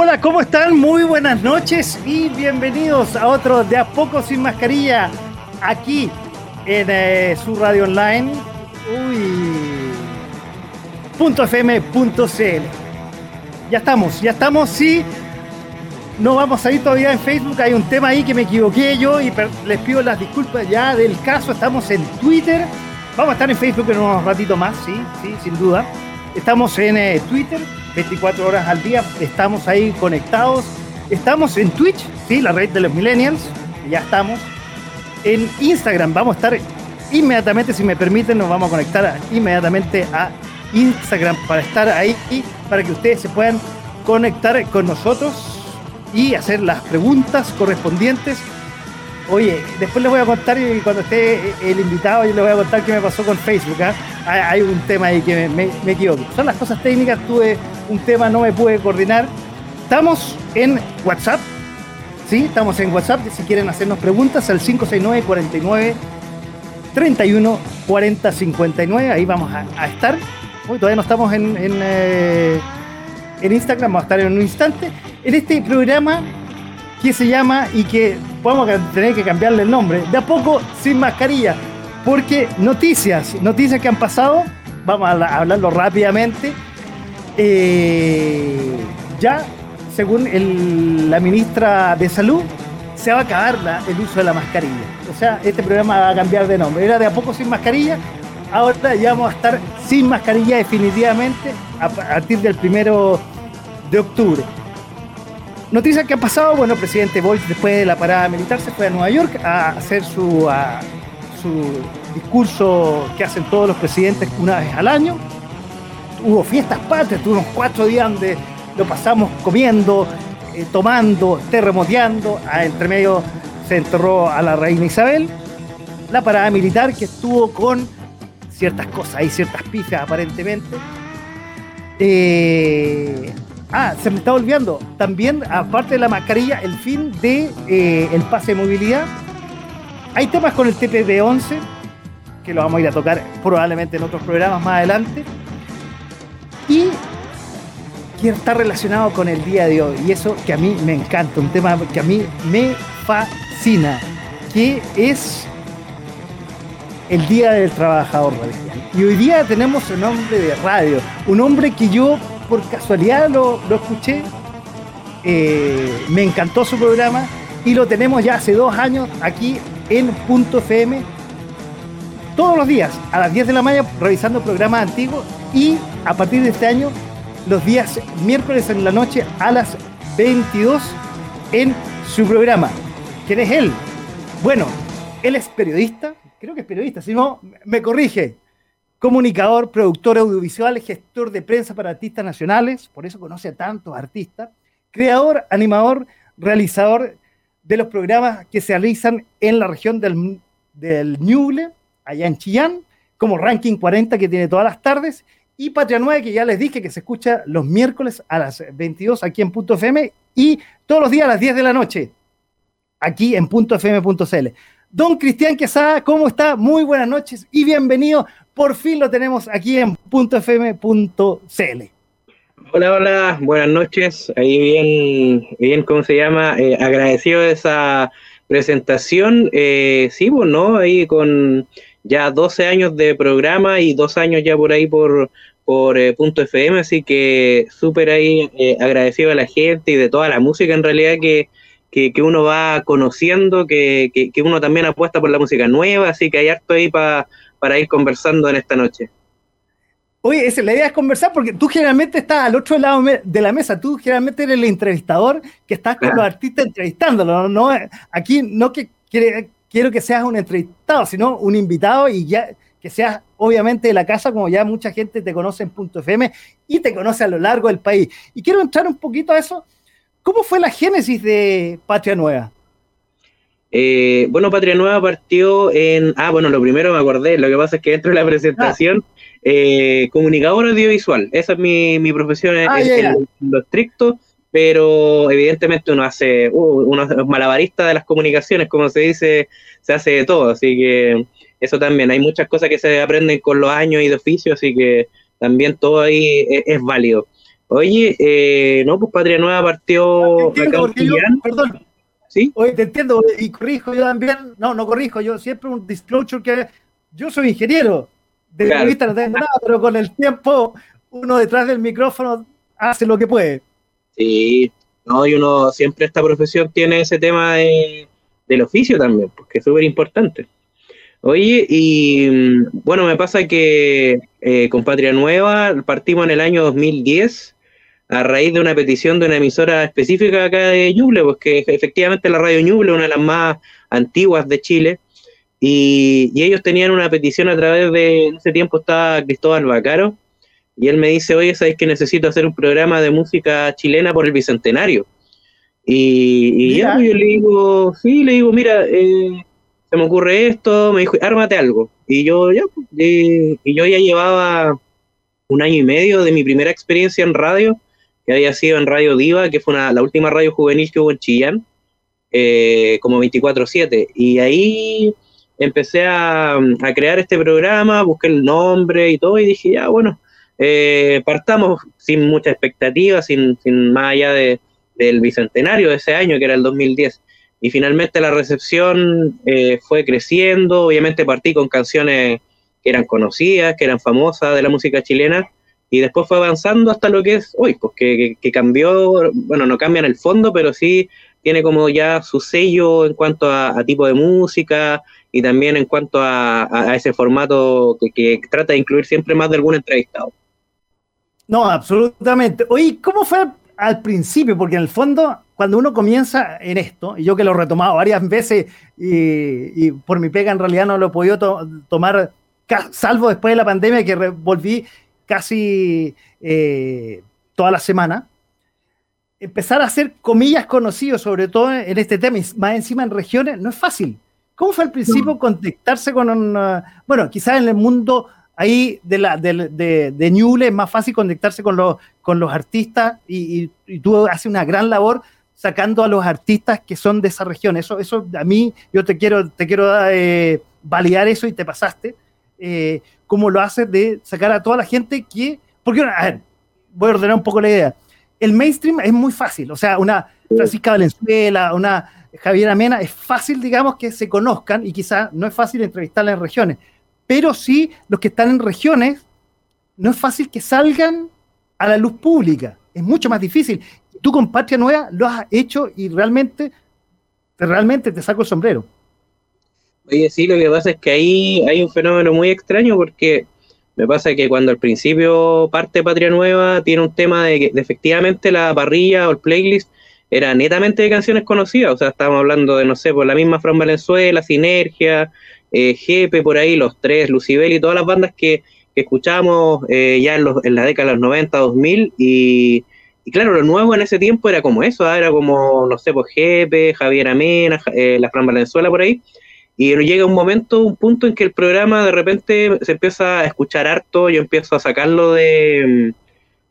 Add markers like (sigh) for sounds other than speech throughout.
Hola, ¿cómo están? Muy buenas noches y bienvenidos a otro De a poco sin mascarilla aquí en eh, su radio online. Uy. .fm.cl. Ya estamos, ya estamos, sí. No vamos a ir todavía en Facebook, hay un tema ahí que me equivoqué yo y les pido las disculpas ya del caso. Estamos en Twitter, vamos a estar en Facebook en unos ratitos más, sí, sí, sin duda. Estamos en eh, Twitter, 24 horas al día, estamos ahí conectados. Estamos en Twitch, sí, la red de los millennials, ya estamos. En Instagram vamos a estar inmediatamente, si me permiten, nos vamos a conectar inmediatamente a Instagram para estar ahí y para que ustedes se puedan conectar con nosotros y hacer las preguntas correspondientes. Oye, después les voy a contar y cuando esté el invitado yo les voy a contar qué me pasó con Facebook. ¿ah? Hay un tema ahí que me, me equivoco. Son las cosas técnicas, tuve un tema, no me pude coordinar. Estamos en WhatsApp, ¿sí? Estamos en WhatsApp, si quieren hacernos preguntas, al 569 49 31 40 59, ahí vamos a, estar. Todavía no estamos en, eh, en, Instagram, vamos a estar en un instante. En este programa que se llama y que podemos tener que cambiarle el nombre, de a poco sin mascarilla, porque noticias, noticias que han pasado, vamos a hablarlo rápidamente eh, ya, según la ministra de Salud, se va a acabar el uso de la mascarilla. O sea, este programa va a cambiar de nombre. Era de a poco sin mascarilla, ahora ya vamos a estar sin mascarilla definitivamente a partir del primero de octubre. Noticias que ha pasado, bueno, el presidente Bolt después de la parada militar se fue a Nueva York a hacer su, su discurso que hacen todos los presidentes una vez al año hubo fiestas patrias, tuvimos cuatro días donde lo pasamos comiendo, eh, tomando, terremoteando. A, entre medio se enterró a la reina Isabel. La parada militar que estuvo con ciertas cosas, hay ciertas pifias aparentemente. Eh, ah, se me está olvidando. También, aparte de la mascarilla, el fin de eh, el pase de movilidad. Hay temas con el TPP-11 que lo vamos a ir a tocar probablemente en otros programas más adelante y que está relacionado con el día de hoy. Y eso que a mí me encanta, un tema que a mí me fascina, que es el Día del Trabajador Radial. Y hoy día tenemos un hombre de radio, un hombre que yo por casualidad lo, escuché, eh, me encantó su programa y lo tenemos ya hace dos años aquí en Punto FM, todos los días a las 10 de la mañana revisando programas antiguos y a partir de este año los días miércoles en la noche a las 22 en su programa. ¿Quién es él? Bueno, él es periodista, creo que es periodista, si no, me corrige. Comunicador, productor audiovisual, gestor de prensa para artistas nacionales, por eso conoce a tantos artistas. Creador, animador, realizador de los programas que se realizan en la región del, del Ñuble, allá en Chillán, como Ranking 40 que tiene todas las tardes, y Patria 9, que ya les dije que se escucha los miércoles a las 22 aquí en Punto FM y todos los días a las 10 de la noche aquí en .fm.cl. Don Cristian Quesada, ¿cómo está? Muy buenas noches y bienvenido. Por fin lo tenemos aquí en .fm.cl. Hola, hola, buenas noches. Ahí bien, bien, ¿cómo se llama? Eh, agradecido de esa presentación. Eh, sí, bueno, pues, ahí con ya 12 años de programa y dos años ya por ahí por, por eh, Punto FM, así que súper ahí eh, agradecido a la gente y de toda la música en realidad que, que, uno va conociendo, que, que, uno también apuesta por la música nueva, así que hay harto ahí para ir conversando en esta noche. Oye, esa, la idea es conversar porque tú generalmente estás al otro lado de la mesa, tú generalmente eres el entrevistador que estás con los artistas entrevistándolo, ¿no? Aquí no que quiere, quiero que seas un entrevistado, sino un invitado y ya que seas obviamente de la casa, como ya mucha gente te conoce en Punto FM y te conoce a lo largo del país. Y quiero entrar un poquito a eso. ¿Cómo fue la génesis de Patria Nueva? Eh, bueno, Patria Nueva partió en. Ah, bueno, lo primero me acordé. Lo que pasa es que dentro de la presentación, eh, comunicador audiovisual. Esa es mi, mi profesión ah, en, lo estricto, pero evidentemente uno hace. Uh, uno es malabarista de las comunicaciones, como se dice, se hace de todo. Así que eso también. Hay muchas cosas que se aprenden con los años y de oficio, así que también todo ahí es, válido. Oye, eh, no, pues Patria Nueva partió. perdón, ¿Sí? Oye, te entiendo, y corrijo yo también, no, no corrijo, yo siempre un disclosure que yo soy ingeniero, de la vista no tengo nada, pero con el tiempo uno detrás del micrófono hace lo que puede. Sí, no, y uno siempre esta profesión tiene ese tema del oficio también, porque es súper importante. Oye, y mm, bueno, me pasa que eh, con Patria Nueva partimos en el año 2010 a raíz de una petición de una emisora específica acá de Ñuble, porque pues efectivamente la radio Ñuble una de las más antiguas de Chile, y, ellos tenían una petición a través de, en ese tiempo estaba Cristóbal Bacaro, y él me dice, oye, ¿sabes que necesito hacer un programa de música chilena por el Bicentenario? Y, pues, yo le digo, sí, le digo, mira, eh, se me ocurre esto, me dijo, ármate algo. Y yo ya, pues, y yo ya llevaba un año y medio de mi primera experiencia en radio, que había sido en Radio Diva, que fue la última radio juvenil que hubo en Chillán, eh, como 24-7. Y ahí empecé a, crear este programa, busqué el nombre y todo, y dije, ya, bueno, eh, partamos sin mucha expectativa, sin, sin más allá de, del bicentenario de ese año, que era el 2010. Y finalmente la recepción eh, fue creciendo, obviamente partí con canciones que eran conocidas, que eran famosas de la música chilena, y después fue avanzando hasta lo que es hoy, pues que, cambió, bueno, no cambia en el fondo, pero sí tiene como ya su sello en cuanto a, tipo de música y también en cuanto a, ese formato que, trata de incluir siempre más de algún entrevistado. No, absolutamente. Oye, ¿cómo fue al principio? Porque en el fondo, cuando uno comienza en esto, y yo que lo he retomado varias veces y, por mi pega en realidad no lo he podido tomar, salvo después de la pandemia que volví casi eh, toda la semana, empezar a hacer comillas conocidos, sobre todo en este tema, y más encima en regiones, no es fácil. ¿Cómo fue al principio contactarse con un, uh, bueno, quizás en el mundo ahí de, la, de, de, Ñuble es más fácil conectarse con los, con los artistas y, tú haces una gran labor sacando a los artistas que son de esa región. Eso, eso a mí, yo te quiero, te quiero eh, validar eso y te pasaste. Eh, cómo lo hace de sacar a toda la gente que. Porque, a ver, voy a ordenar un poco la idea. El mainstream es muy fácil, o sea, una Francisca Valenzuela, una Javiera Mena, es fácil, digamos, que se conozcan y quizás no es fácil entrevistarla en regiones, pero sí los que están en regiones, no es fácil que salgan a la luz pública, es mucho más difícil. Tú con Patria Nueva lo has hecho y realmente, realmente te saco el sombrero. Oye, sí, lo que pasa es que ahí hay un fenómeno muy extraño porque me pasa que cuando al principio parte Patria Nueva tiene un tema de que efectivamente la parrilla o el playlist era netamente de canciones conocidas, o sea, estábamos hablando de, no sé, por la misma Fran Valenzuela, Sinergia, eh, Jepe, por ahí, Los Tres, Lucibel y todas las bandas que, que escuchábamos eh, ya en, los, en la década de los 90, 2000 y, y claro, lo nuevo en ese tiempo era como eso, ¿ah? era como, no sé, pues Jepe, Javier Amena, eh, la Fran Valenzuela por ahí, y llega un momento, un punto en que el programa de repente se empieza a escuchar harto, yo empiezo a sacarlo de,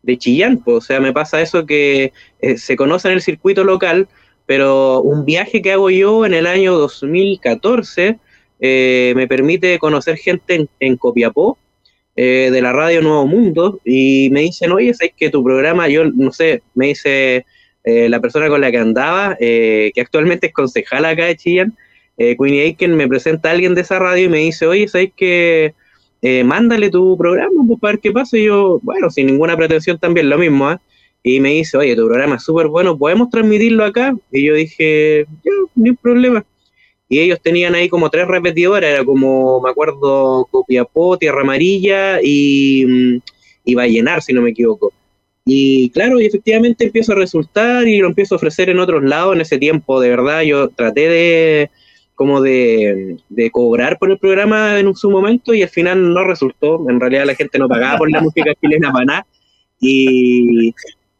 de Chillán, o sea, me pasa eso que eh, se conoce en el circuito local, pero un viaje que hago yo en el año 2014 eh, me permite conocer gente en, Copiapó, eh, de la radio Nuevo Mundo, y me dicen, oye, ¿sabes que tu programa, yo no sé, me dice la persona con la que andaba, que actualmente es concejala acá de Chillán, eh, Queenie Aiken me presenta a alguien de esa radio y me dice, oye, ¿sabes que eh, mándale tu programa pues, para ver qué pasa? Y yo, bueno, sin ninguna pretensión también, lo mismo, ¿ah? Y me dice, oye, tu programa es súper bueno, ¿podemos transmitirlo acá? Y yo dije, ya, no hay problema. Y ellos tenían ahí como tres repetidoras, era como, me acuerdo, Copiapó, Tierra Amarilla y, mm, y Vallenar, si no me equivoco. Y claro, y efectivamente empiezo a resultar y lo empiezo a ofrecer en otros lados. En ese tiempo, de verdad, yo traté de, como de, cobrar por el programa en su momento y al final no resultó. En realidad la gente no pagaba por la música (laughs) chilena para nada. Y,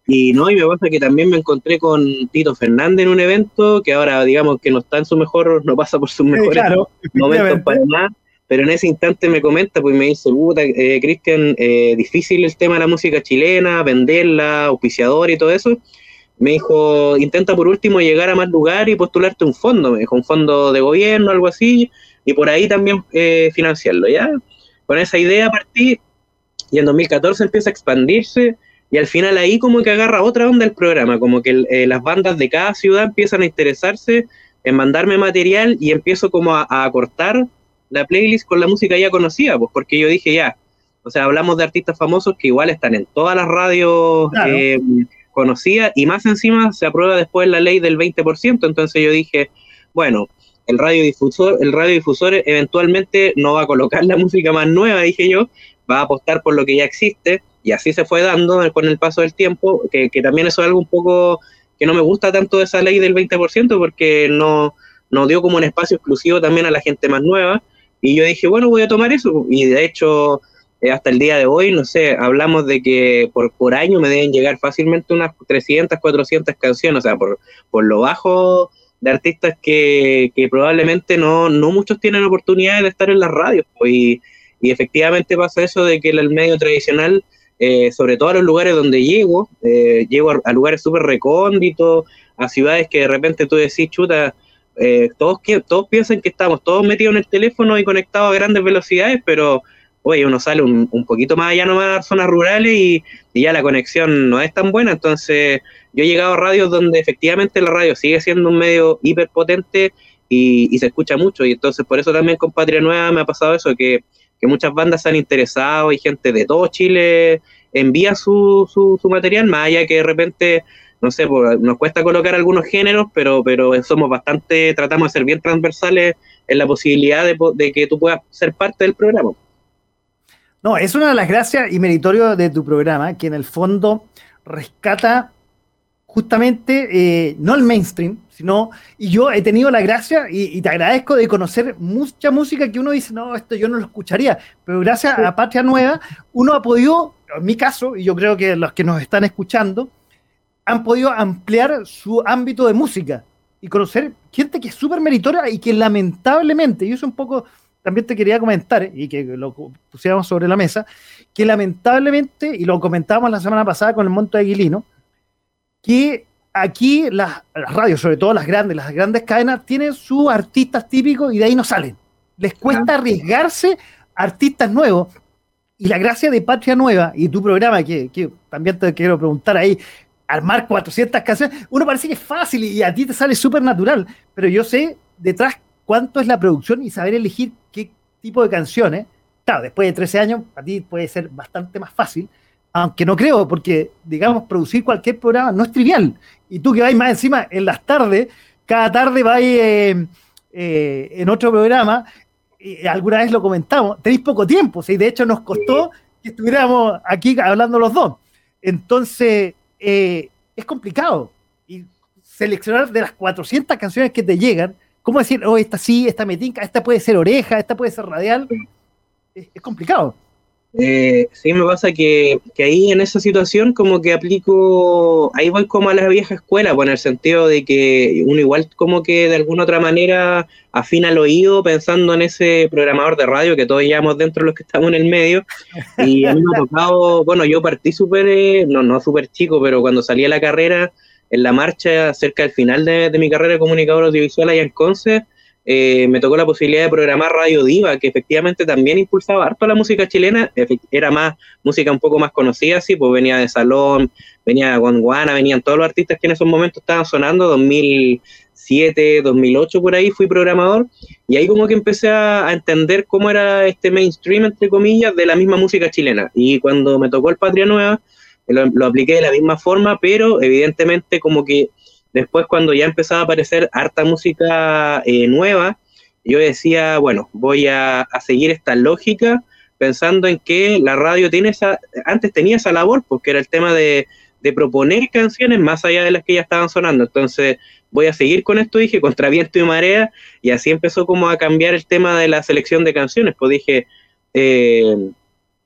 Y no, y me pasa que también me encontré con Tito Fernández en un evento que ahora, digamos, que no está en su mejor, no pasa por sus mejores momentos para nada. Pero en ese instante me comenta, pues me dice, puta, eh, Cristian, eh, difícil el tema de la música chilena, venderla, auspiciador y todo eso. Me dijo, intenta por último llegar a más lugares y postularte un fondo, me dijo, un fondo de gobierno, algo así, y por ahí también eh, financiarlo, ¿ya? Con esa idea partí y en 2014 empieza a expandirse y al final ahí como que agarra otra onda el programa, como que eh, las bandas de cada ciudad empiezan a interesarse en mandarme material y empiezo como a, a, cortar la playlist con la música ya conocida, pues porque yo dije ya, o sea, hablamos de artistas famosos que igual están en todas las radios eh, conocidas y más encima se aprueba después la ley del 20%, entonces yo dije, bueno, el radiodifusor, el radiodifusor eventualmente no va a colocar la música más nueva, dije yo, va a apostar por lo que ya existe, y así se fue dando con el paso del tiempo, que, también eso es algo un poco que no me gusta tanto de esa ley del 20%, porque no, no dio como un espacio exclusivo también a la gente más nueva, y yo dije, bueno, voy a tomar eso, y de hecho, eh, hasta el día de hoy, no sé, hablamos de que por, por año me deben llegar fácilmente unas 300, 400 canciones, o sea, por, por lo bajo de artistas que, que probablemente no, no muchos tienen oportunidades de estar en las radios, pues, y, y efectivamente pasa eso de que el medio tradicional, eh, sobre todo a los lugares donde llego, eh, llego a, lugares súper recónditos, a ciudades que de repente tú decís, chuta, eh, todos, todos piensan que estamos todos metidos en el teléfono y conectados a grandes velocidades, pero oye, uno sale un, un poquito más allá nomás a zonas rurales y, ya la conexión no es tan buena. Entonces, yo he llegado a radios donde efectivamente la radio sigue siendo un medio hiperpotente y, y se escucha mucho. Y entonces, por eso también con Patria Nueva me ha pasado eso, que que muchas bandas se han interesado y gente de todo Chile envía su, su, su material, más allá que de repente, no sé, pues, nos cuesta colocar algunos géneros, pero, pero somos bastante, tratamos de ser bien transversales en la posibilidad de, de que tú puedas ser parte del programa. No, es una de las gracias y meritorio de tu programa, que en el fondo rescata justamente eh, no el mainstream, sino, y yo he tenido la gracia, y, y, te agradezco de conocer mucha música que uno dice, no, esto yo no lo escucharía, pero gracias a Patria Nueva, uno ha podido, en mi caso, y yo creo que los que nos están escuchando, han podido ampliar su ámbito de música y conocer gente que es súper meritoria y que lamentablemente, y eso un poco también te quería comentar, y que lo pusiéramos sobre la mesa, que lamentablemente, y lo comentábamos la semana pasada con el Monto de Aguilino, que aquí las, las, radios, sobre todo las grandes, las grandes cadenas, tienen sus artistas típicos y de ahí no salen. Les cuesta arriesgarse a artistas nuevos. Y la gracia de Patria Nueva y tu programa, que, que también te quiero preguntar ahí, armar 400 canciones, uno parece que es fácil y a ti te sale súper natural, pero yo sé detrás cuánto es la producción y saber elegir qué tipo de canciones. Claro, después de 13 años, a ti puede ser bastante más fácil, aunque no creo, porque, digamos, producir cualquier programa no es trivial. Y tú que vais más encima en las tardes, cada tarde vais eh, eh, en otro programa, y alguna vez lo comentamos, tenéis poco tiempo, ¿sí? de hecho nos costó que estuviéramos aquí hablando los dos. Entonces, eh, es complicado. Y seleccionar de las 400 canciones que te llegan, ¿cómo decir, oh, esta sí, esta metinca, esta puede ser oreja, esta puede ser radial? es, es complicado. Eh, sí, me pasa que, que, ahí en esa situación como que aplico, ahí voy como a la vieja escuela, pues en el sentido de que uno igual como que de alguna otra manera afina el oído pensando en ese programador de radio que todos llevamos dentro los que estamos en el medio. Y a mí me ha tocado, bueno, yo partí súper, eh, no, no súper chico, pero cuando salí a la carrera, en la marcha cerca del final de, de mi carrera de comunicador audiovisual allá en Conce, eh, me tocó la posibilidad de programar Radio Diva, que efectivamente también impulsaba harto la música chilena, era más música un poco más conocida, sí, pues venía de Salón, venía Guanguana, venían todos los artistas que en esos momentos estaban sonando, 2007, 2008 por ahí fui programador, y ahí como que empecé a, a entender cómo era este mainstream, entre comillas, de la misma música chilena, y cuando me tocó el Patria Nueva, lo, apliqué de la misma forma, pero evidentemente como que Después, cuando ya empezaba a aparecer harta música eh, nueva, yo decía, bueno, voy a, seguir esta lógica pensando en que la radio tiene esa, antes tenía esa labor, porque era el tema de, de proponer canciones más allá de las que ya estaban sonando. Entonces, voy a seguir con esto, dije, contra viento y marea, y así empezó como a cambiar el tema de la selección de canciones. Pues dije, eh,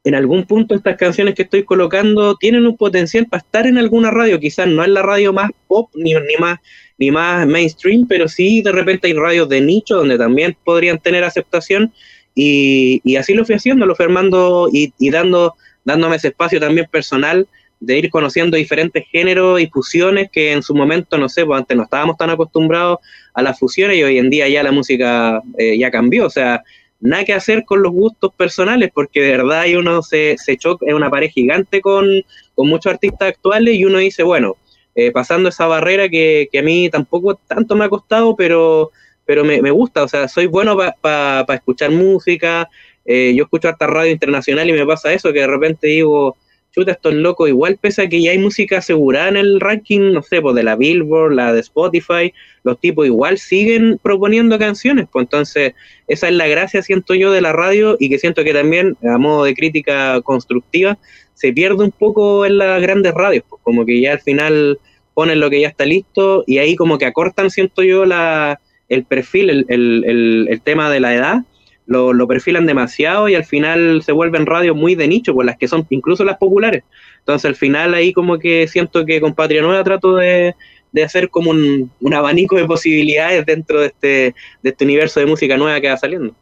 en algún punto estas canciones que estoy colocando tienen un potencial para estar en alguna radio, quizás no es la radio más pop ni, ni más ni más mainstream, pero sí de repente hay radios de nicho donde también podrían tener aceptación y, y así lo fui haciendo, lo fui armando y, y, dando, dándome ese espacio también personal de ir conociendo diferentes géneros y fusiones que en su momento, no sé, pues antes no estábamos tan acostumbrados a las fusiones y hoy en día ya la música eh, ya cambió, o sea, nada que hacer con los gustos personales, porque de verdad hay uno se, se choca, es una pared gigante con, con muchos artistas actuales y uno dice, bueno, eh, pasando esa barrera que, que, a mí tampoco tanto me ha costado, pero, pero me, me gusta, o sea, soy bueno para pa, pa escuchar música, eh, yo escucho hasta radio internacional y me pasa eso, que de repente digo, chuta, estos locos, igual pese a que ya hay música asegurada en el ranking, no sé, pues de la Billboard, la de Spotify, los tipos igual siguen proponiendo canciones, pues entonces esa es la gracia, siento yo, de la radio y que siento que también, a modo de crítica constructiva, se pierde un poco en las grandes radios, pues como que ya al final ponen lo que ya está listo y ahí como que acortan, siento yo, la, el perfil, el, el, el, el tema de la edad lo, lo, perfilan demasiado y al final se vuelven radios muy de nicho, por las que son incluso las populares. Entonces al final ahí como que siento que con Patria Nueva trato de, de hacer como un, un, abanico de posibilidades dentro de este, de este universo de música nueva que va saliendo.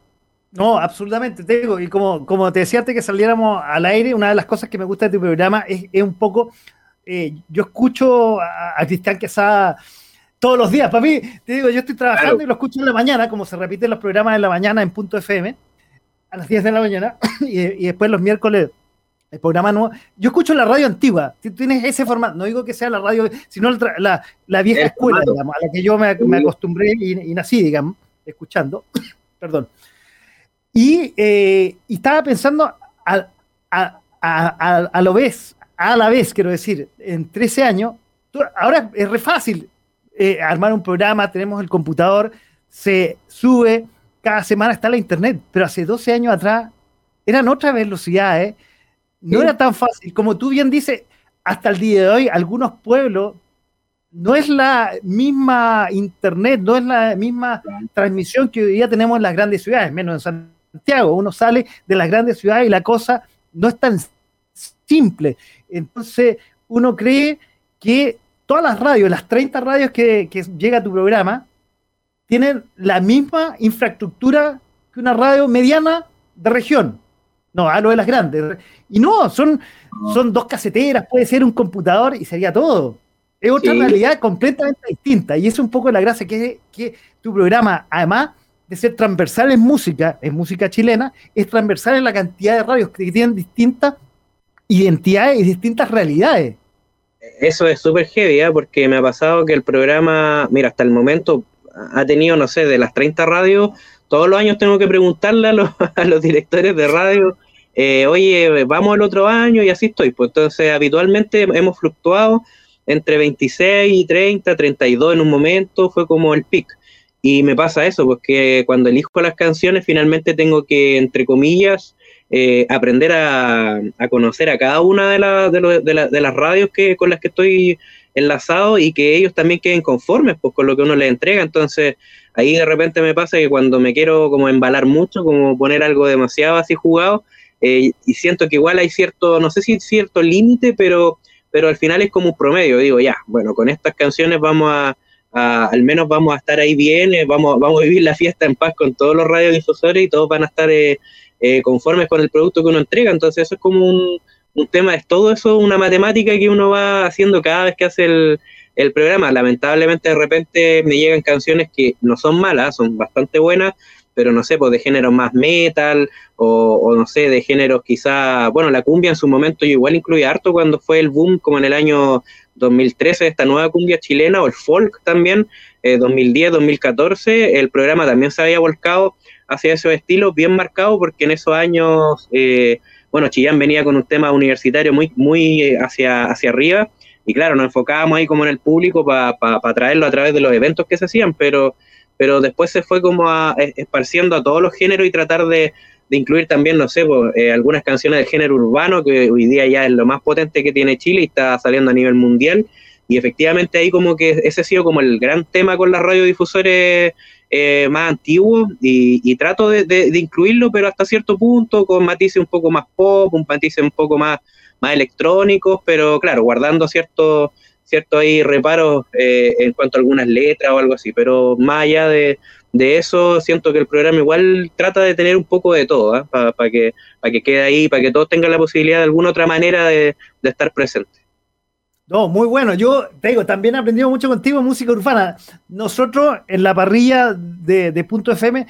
No, absolutamente, te y como, como te decía antes que saliéramos al aire, una de las cosas que me gusta de tu programa es, es un poco, eh, yo escucho a, a Cristian Quesada todos los días. Para mí, te digo, yo estoy trabajando claro. y lo escucho en la mañana, como se repiten los programas en la mañana en punto FM, a las 10 de la mañana, (laughs) y, y, después los miércoles el programa nuevo. Yo escucho la radio antigua, tienes ese formato, no digo que sea la radio, sino la, la, vieja el escuela, digamos, a la que yo me, me acostumbré y, y, nací, digamos, escuchando. (coughs) Perdón. Y, eh, y, estaba pensando a, a, a, a, lo vez, a la vez, quiero decir, en 13 años, ahora es re fácil eh, armar un programa, tenemos el computador, se sube, cada semana está la internet, pero hace 12 años atrás eran otras velocidades, no sí. era tan fácil. Como tú bien dices, hasta el día de hoy, algunos pueblos no es la misma internet, no es la misma transmisión que hoy día tenemos en las grandes ciudades, menos en Santiago. Uno sale de las grandes ciudades y la cosa no es tan simple. Entonces, uno cree que todas las radios, las 30 radios que, que, llega a tu programa, tienen la misma infraestructura que una radio mediana de región. No, hablo de las grandes. Y no, son, son dos caseteras, puede ser un computador y sería todo. Es otra sí. realidad completamente distinta. Y es un poco la gracia que, que tu programa, además de ser transversal en música, en música chilena, es transversal en la cantidad de radios que tienen distintas identidades y distintas realidades eso es súper heavy, ¿eh? porque me ha pasado que el programa, mira, hasta el momento ha tenido, no sé, de las 30 radios, todos los años tengo que preguntarle a los, (laughs) directores de radio, eh, oye, vamos el otro año y así estoy. Pues entonces, habitualmente hemos fluctuado entre 26 y 30, 32 en un momento, fue como el pic. Y me pasa eso, porque cuando elijo las canciones, finalmente tengo que, entre comillas, eh, aprender a, a, conocer a cada una de, la, de, lo, de, de, las radios que, con las que estoy enlazado y que ellos también queden conformes pues, con lo que uno les entrega. Entonces, ahí de repente me pasa que cuando me quiero como embalar mucho, como poner algo demasiado así jugado, eh, y siento que igual hay cierto, no sé si cierto límite, pero, pero al final es como un promedio. Digo, ya, bueno, con estas canciones vamos a, al menos vamos a estar ahí bien, eh, vamos, vamos a vivir la fiesta en paz con todos los radiodifusores y todos van a estar eh, eh, conformes con el producto que uno entrega. Entonces eso es como un, un, tema, es todo eso una matemática que uno va haciendo cada vez que hace el, el, programa. Lamentablemente de repente me llegan canciones que no son malas, son bastante buenas, pero no sé, pues de género más metal o, o, no sé, de géneros quizá, bueno, la cumbia en su momento yo igual incluía harto cuando fue el boom como en el año 2013 esta nueva cumbia chilena o el folk también, eh, 2010, 2014, el programa también se había volcado hacia esos estilos bien marcados porque en esos años, eh, bueno, Chillán venía con un tema universitario muy, muy eh, hacia, hacia arriba y claro, nos enfocábamos ahí como en el público para pa, pa traerlo a través de los eventos que se hacían, pero, pero después se fue como a, esparciendo a todos los géneros y tratar de, de incluir también, no sé, pues, eh, algunas canciones del género urbano, que hoy día ya es lo más potente que tiene Chile y está saliendo a nivel mundial. Y efectivamente ahí como que ese ha sido como el gran tema con las radiodifusores eh, más antiguos y, trato de, incluirlo, pero hasta cierto punto, con matices un poco más pop, un matices un poco más, más electrónicos, pero claro, guardando ciertos cierto ahí reparos eh, en cuanto a algunas letras o algo así, pero más allá de, eso, siento que el programa igual trata de tener un poco de todo, ¿ah? para que, que quede ahí, para que todos tengan la posibilidad de alguna otra manera de, estar presentes. No, muy bueno. Yo te digo, también he aprendido mucho contigo música urbana. Nosotros en la parrilla de, de Punto FM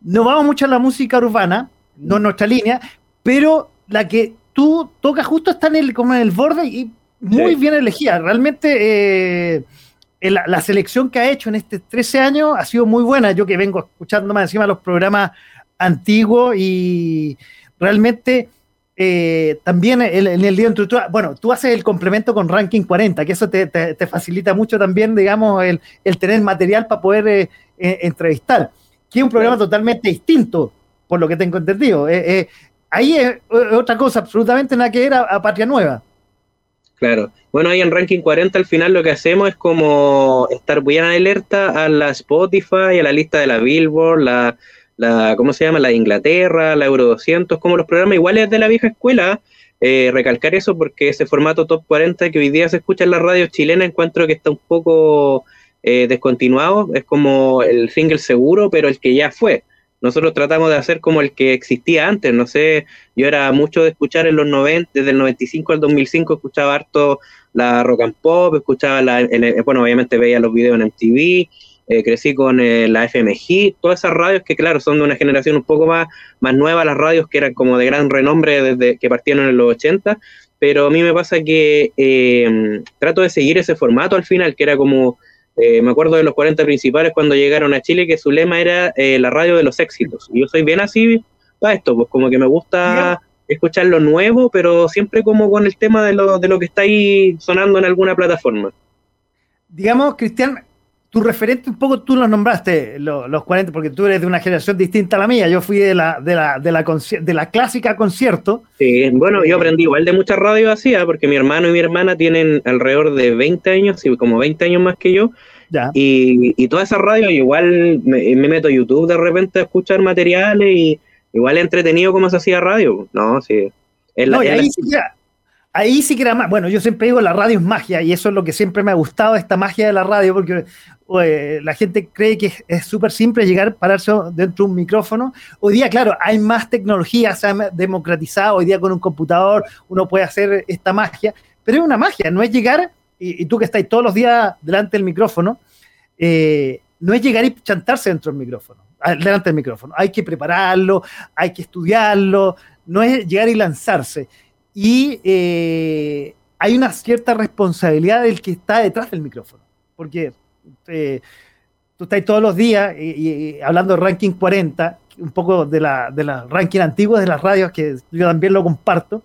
no vamos mucho a la música urbana, no en nuestra línea, pero la que tú tocas justo está en el, como en el borde y muy bien elegida. Realmente eh, la, selección que ha hecho en este 13 años ha sido muy buena. Yo que vengo escuchando más encima los programas antiguos y realmente eh, también en el día de bueno, tú haces el complemento con Ranking 40, que eso te, facilita mucho también, digamos, el, tener material para poder eh, entrevistar, que es un programa totalmente distinto, por lo que tengo entendido. ahí es otra cosa, absolutamente nada que era a Patria Nueva. Claro. Bueno, ahí en Ranking 40 al final lo que hacemos es como estar bien alerta a la Spotify, a la lista de la Billboard, la, la ¿cómo se llama? La de Inglaterra, la Euro 200, como los programas iguales de la vieja escuela. Eh, recalcar eso porque ese formato top 40 que hoy día se escucha en la radio chilena encuentro que está un poco eh, descontinuado. Es como el single seguro, pero el que ya fue nosotros tratamos de hacer como el que existía antes, no sé, yo era mucho de escuchar en los 90, desde el 95 al 2005 escuchaba harto la rock and pop, escuchaba la, bueno, obviamente veía los videos en MTV, eh, crecí con eh, la FMG, todas esas radios que claro, son de una generación un poco más, más nueva, las radios que eran como de gran renombre desde que partieron en los 80, pero a mí me pasa que eh, trato de seguir ese formato al final, que era como eh, me acuerdo de los 40 principales cuando llegaron a Chile que su lema era eh, la radio de los éxitos. Y yo soy bien así para esto, pues como que me gusta escuchar lo nuevo, pero siempre como con el tema de lo, de lo que está ahí sonando en alguna plataforma. Digamos, Cristian, tu referente un poco tú los nombraste, los, 40, porque tú eres de una generación distinta a la mía. Yo fui de la, de la, de la, de la clásica concierto. Sí, bueno, yo aprendí igual de muchas radios así, ¿ah? porque mi hermano y mi hermana tienen alrededor de 20 años, sí, como 20 años más que yo. Ya. Y, y todas esas radios, igual me, meto a YouTube de repente a escuchar materiales y igual entretenido como se hacía radio. No, sí. no, y ahí sí ahí sí que era más. Bueno, yo siempre digo la radio es magia y eso es lo que siempre me ha gustado, esta magia de la radio, porque la gente cree que es súper simple llegar, pararse dentro de un micrófono. Hoy día, claro, hay más tecnología, se ha democratizado. Hoy día con un computador uno puede hacer esta magia, pero es una magia, no es llegar, y, tú que estáis todos los días delante del micrófono, eh, no es llegar y chantarse dentro del micrófono, delante del micrófono. Hay que prepararlo, hay que estudiarlo, no es llegar y lanzarse. Y eh, hay una cierta responsabilidad del que está detrás del micrófono, porque eh, tú estás todos los días y, hablando de ranking 40, un poco de la, de la ranking antiguo de las radios, que yo también lo comparto,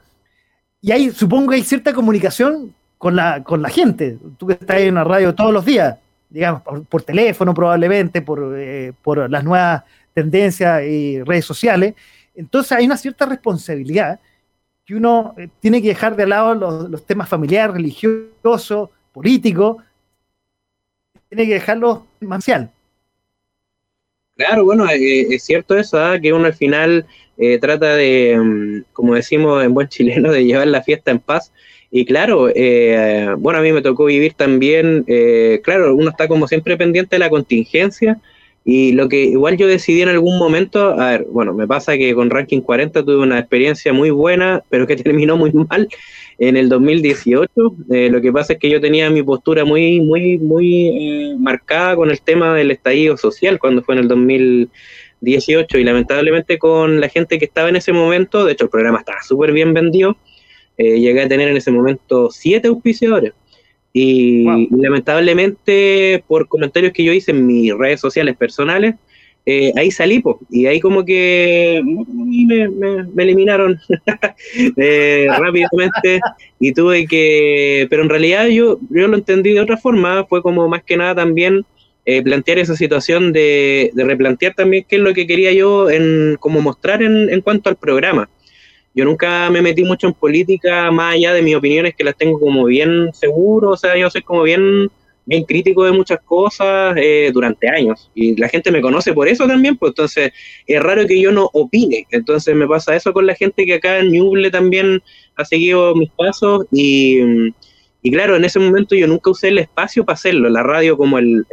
y ahí supongo que hay cierta comunicación con la, con la gente. Tú que estás en una radio todos los días, digamos, por, teléfono probablemente, por, eh, por las nuevas tendencias y redes sociales. Entonces hay una cierta responsabilidad que uno eh, tiene que dejar de lado los, temas familiares, religiosos, políticos, tiene que dejarlo marcial. Claro, bueno, eh, es cierto eso, ¿ah? que uno al final eh, trata de, mm, como decimos en buen chileno, de llevar la fiesta en paz. Y claro, eh, bueno, a mí me tocó vivir también, claro, uno está como siempre pendiente de la contingencia. Y lo que igual yo decidí en algún momento, a ver, bueno, me pasa que con Ranking 40 tuve una experiencia muy buena, pero que (laughs) terminó muy mal en el 2018. Eh, lo que pasa es que yo tenía mi postura muy, muy, muy eh, marcada con el tema del estallido social cuando fue en el 2018 y lamentablemente con la gente que estaba en ese momento, de hecho el programa estaba súper bien vendido, eh, llegué a tener en ese momento siete auspiciadores. Y, lamentablemente por comentarios que yo hice en mis redes sociales personales, eh, ahí salí, y ahí como que me, me, eliminaron (laughs) eh, (laughs) rápidamente y tuve que, pero en realidad yo, yo lo entendí de otra forma, fue como más que nada también eh, plantear esa situación de, de, replantear también qué es lo que quería yo en, como mostrar en, en cuanto al programa. Yo nunca me metí mucho en política, más allá de mis opiniones que las tengo como bien seguro, o sea, yo soy como bien bien crítico de muchas cosas eh, durante años. Y la gente me conoce por eso también, pues entonces es raro que yo no opine. Entonces me pasa eso con la gente que acá en Ñuble también ha seguido mis pasos y, y claro, en ese momento yo nunca usé el espacio para hacerlo, la radio como el,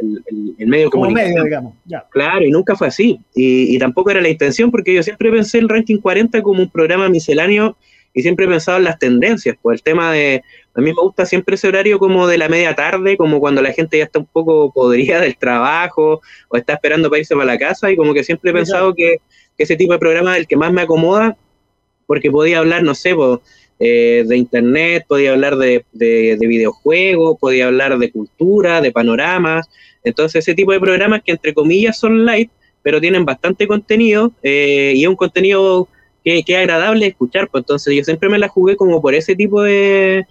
el, medio como medio, digamos. Claro, y nunca fue así. Y, y tampoco era la intención porque yo siempre pensé el Ranking 40 como un programa misceláneo y siempre he pensado en las tendencias, pues el tema de, a mí me gusta siempre ese horario como de la media tarde, como cuando la gente ya está un poco podrida (laughs) del trabajo o está esperando para irse para la casa y como que siempre he pensado que, ese tipo de programa es el que más me acomoda porque podía hablar, no sé, pues, eh, de internet, podía hablar de, de, videojuegos, podía hablar de cultura, de panoramas, entonces ese tipo de programas que entre comillas son light, pero tienen bastante contenido eh, y es un contenido que, es agradable escuchar, pues entonces yo siempre me la jugué como por ese tipo de,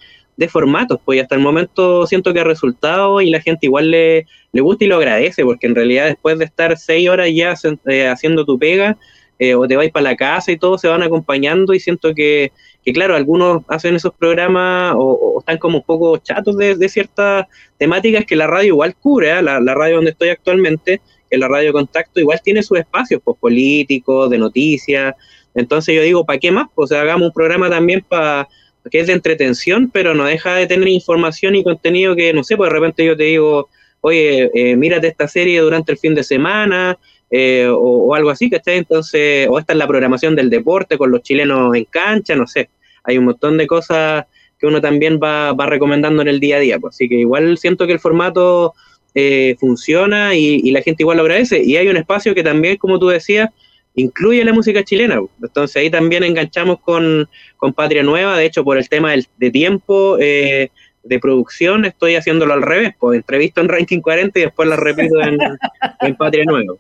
formatos, pues hasta el momento siento que ha resultado y la gente igual le, le gusta y lo agradece, porque en realidad después de estar seis horas ya eh, haciendo tu pega, eh, o te vais para la casa y todo, se van acompañando y siento que, que claro, algunos hacen esos programas o, están como un poco chatos de, ciertas temáticas que la radio igual cubre, ¿eh? la, la, radio donde estoy actualmente, que la radio Contacto, igual tiene sus espacios pues, políticos, de noticias, entonces yo digo, ¿para qué más? Pues hagamos un programa también para que es de entretención, pero no deja de tener información y contenido que, no sé, pues de repente yo te digo, oye, eh, mírate esta serie durante el fin de semana, eh, o, algo así, esté entonces, o esta es la programación del deporte con los chilenos en cancha, no sé, hay un montón de cosas que uno también va, va recomendando en el día a día, pues. Así que igual siento que el formato eh, funciona y, la gente igual lo agradece, y hay un espacio que también, como tú decías, incluye la música chilena. Entonces ahí también enganchamos con, Patria Nueva, de hecho por el tema de tiempo eh, de producción estoy haciéndolo al revés, pues. Entrevisto en Ranking 40 y después la repito en, Patria Nueva.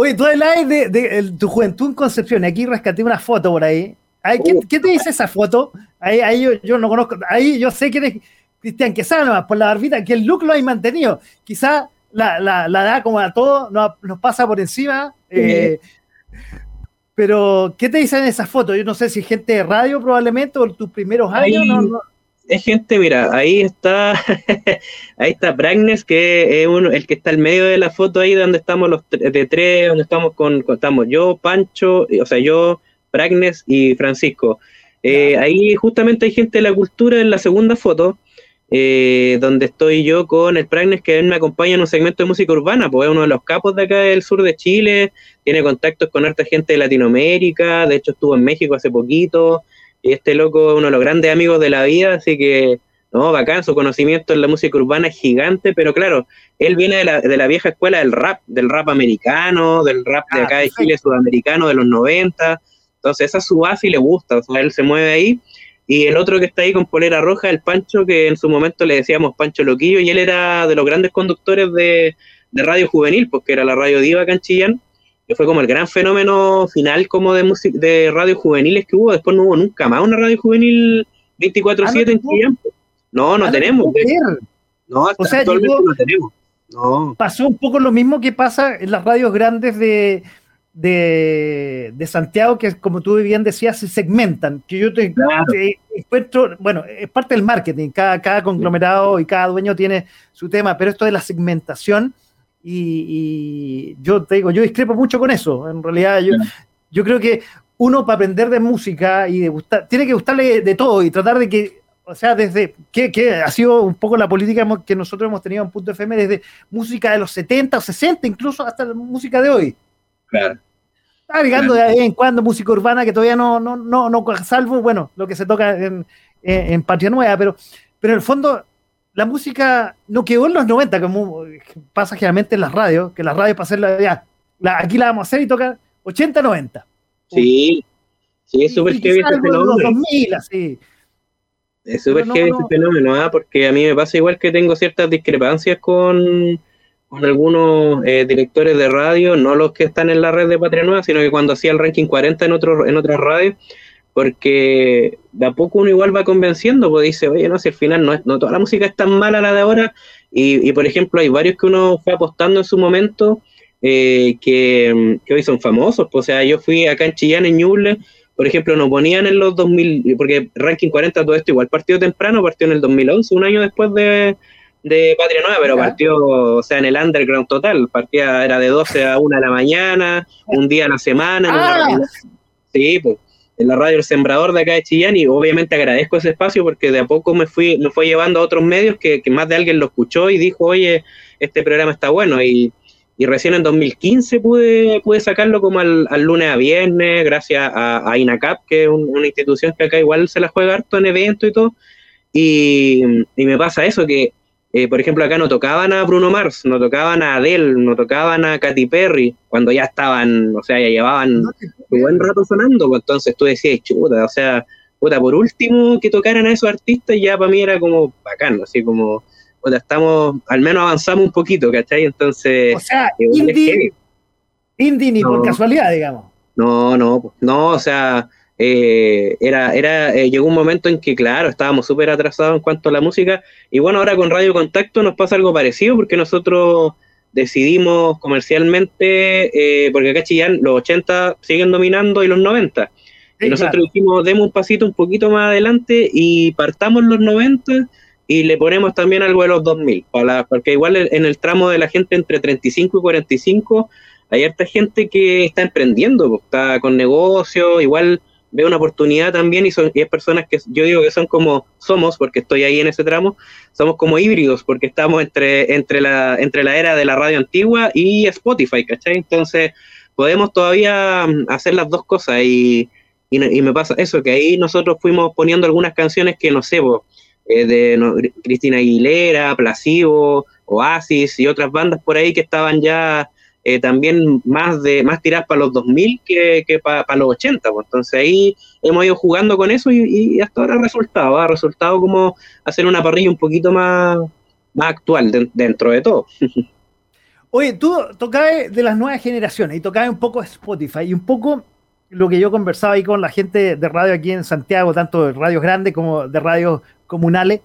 Oye, tú hablas de, tu juventud en Concepción, aquí rescaté una foto por ahí. ¿qué, te dice esa foto? Ahí, ahí yo, no conozco, ahí yo sé que eres Cristian Quesada por la barbita, que el look lo hay mantenido. Quizá la, la, la da como a todo, nos, pasa por encima. Eh, pero, ¿qué te dicen en esas fotos? Yo no sé si gente de radio probablemente o tus primeros años. Es gente, mira, ahí está, (laughs) ahí está Bragnes, que es uno, el que está al medio de la foto ahí donde estamos los de tres, donde estamos con, estamos yo, Pancho, o sea, yo, Bragnes y Francisco. Eh, ahí justamente hay gente de la cultura en la segunda foto, eh, donde estoy yo con el Pragnes, que él me acompaña en un segmento de música urbana, pues es uno de los capos de acá del sur de Chile, tiene contactos con harta gente de Latinoamérica, de hecho estuvo en México hace poquito, y este loco es uno de los grandes amigos de la vida, así que, no, bacán, su conocimiento en la música urbana es gigante, pero claro, él viene de la, de la vieja escuela del rap, del rap americano, del rap de ah, acá de Chile, sudamericano, de los 90, entonces esa es su base y le gusta, o sea, él se mueve ahí, y el otro que está ahí con polera roja, el Pancho, que en su momento le decíamos Pancho Loquillo, y él era de los grandes conductores de, Radio Juvenil, porque era la Radio Diva Canchillán, que fue como el gran fenómeno final como de, de radio juveniles que hubo. Después no hubo nunca más una radio juvenil 24-7 ah, en Chillán. No, no ah, tenemos. No, o sea, no tenemos. Pasó un poco lo mismo que pasa en las radios grandes de, de, Santiago que, como tú bien decías, se segmentan. Que yo te, encuentro, bueno, es parte del marketing, cada, cada conglomerado y cada dueño tiene su tema, pero esto de la segmentación, y, yo te digo, yo discrepo mucho con eso. En realidad, yo, yo creo que uno para aprender de música y de gustar, tiene que gustarle de todo y tratar de que, o sea, desde que, que, ha sido un poco la política que nosotros hemos tenido en Punto FM, desde música de los 70 o 60, incluso hasta la música de hoy. Claro agregando de vez en cuando música urbana que todavía no, no, no, no salvo, bueno, lo que se toca en, en, Patria Nueva, pero, pero en el fondo la música no quedó en los 90, como pasa generalmente en las radios, que las radios para hacerla ya, la, aquí la vamos a hacer y toca 80, 90. Sí, sí, es súper heavy este fenómeno. 2000, así. Es súper heavy este fenómeno, ¿ah? porque a mí me pasa igual que tengo ciertas discrepancias con con algunos eh, directores de radio, no los que están en la red de Patria Nueva, sino que cuando hacía el ranking 40 en, otro, en otras radios, porque de a poco uno igual va convenciendo, pues dice, oye, no, si al final no, es, no toda la música es tan mala la de ahora, y, por ejemplo hay varios que uno fue apostando en su momento, eh, que, hoy son famosos, pues, o sea, yo fui acá en Chillán, en Ñuble, por ejemplo, nos ponían en los 2000, porque ranking 40 todo esto igual partido temprano, partió en el 2011, un año después de de Patria Nueva, pero partió, o sea, en el underground total, partía, era de 12 a 1 de la mañana, un día a la semana. Ah. sí, pues, en la radio El Sembrador de acá de Chillán, y obviamente agradezco ese espacio porque de a poco me fui, me fue llevando a otros medios que, que más de alguien lo escuchó y dijo, oye, este programa está bueno, y y recién en 2015 pude, pude sacarlo como al, lunes a viernes, gracias a, INACAP, que es una institución que acá igual se la juega harto en eventos y todo. Y, me pasa eso, que eh, por ejemplo acá no tocaban a Bruno Mars, no tocaban a Adele, no tocaban a Katy Perry, cuando ya estaban, o sea, ya llevaban un buen rato sonando, pues entonces tú decías, chuta, o sea, puta, por último que tocaran a esos artistas ya para mí era como bacán, así como estamos, al menos avanzamos un poquito, ¿cachai? Entonces. O sea, indie, ni por casualidad, digamos. No, no, no, o sea, eh, era, era, eh, llegó un momento en que, claro, estábamos súper atrasados en cuanto a la música, y bueno, ahora con Radio Contacto nos pasa algo parecido, porque nosotros decidimos comercialmente, eh, porque acá Chillán los 80 siguen dominando y los 90. y nosotros dijimos, demos un pasito un poquito más adelante y partamos los 90 y le ponemos también algo de los 2000, para, porque igual en el tramo de la gente entre 35 y 45 hay harta gente que está emprendiendo, está con negocio, igual ve una oportunidad también y, son, y es personas que yo digo que son como somos, porque estoy ahí en ese tramo, somos como híbridos, porque estamos entre, entre, la, entre la era de la radio antigua y Spotify, ¿cachai? Entonces podemos todavía mm, hacer las dos cosas y, y, y me pasa eso, que ahí nosotros fuimos poniendo algunas canciones que no sé, pues, eh, de Cristina Aguilera, Placebo, Oasis y otras bandas por ahí que estaban ya eh, también más de más tiradas para los 2000 que, que para los 80. Pues. Entonces ahí hemos ido jugando con eso y, hasta ahora ha resultado, ha resultado como hacer una parrilla un poquito más, más actual dentro de todo. (laughs) Oye, tú tocabas de las nuevas generaciones y tocabas un poco Spotify y un poco lo que yo conversaba ahí con la gente de radio aquí en Santiago, tanto de radios grandes como de radios comunales,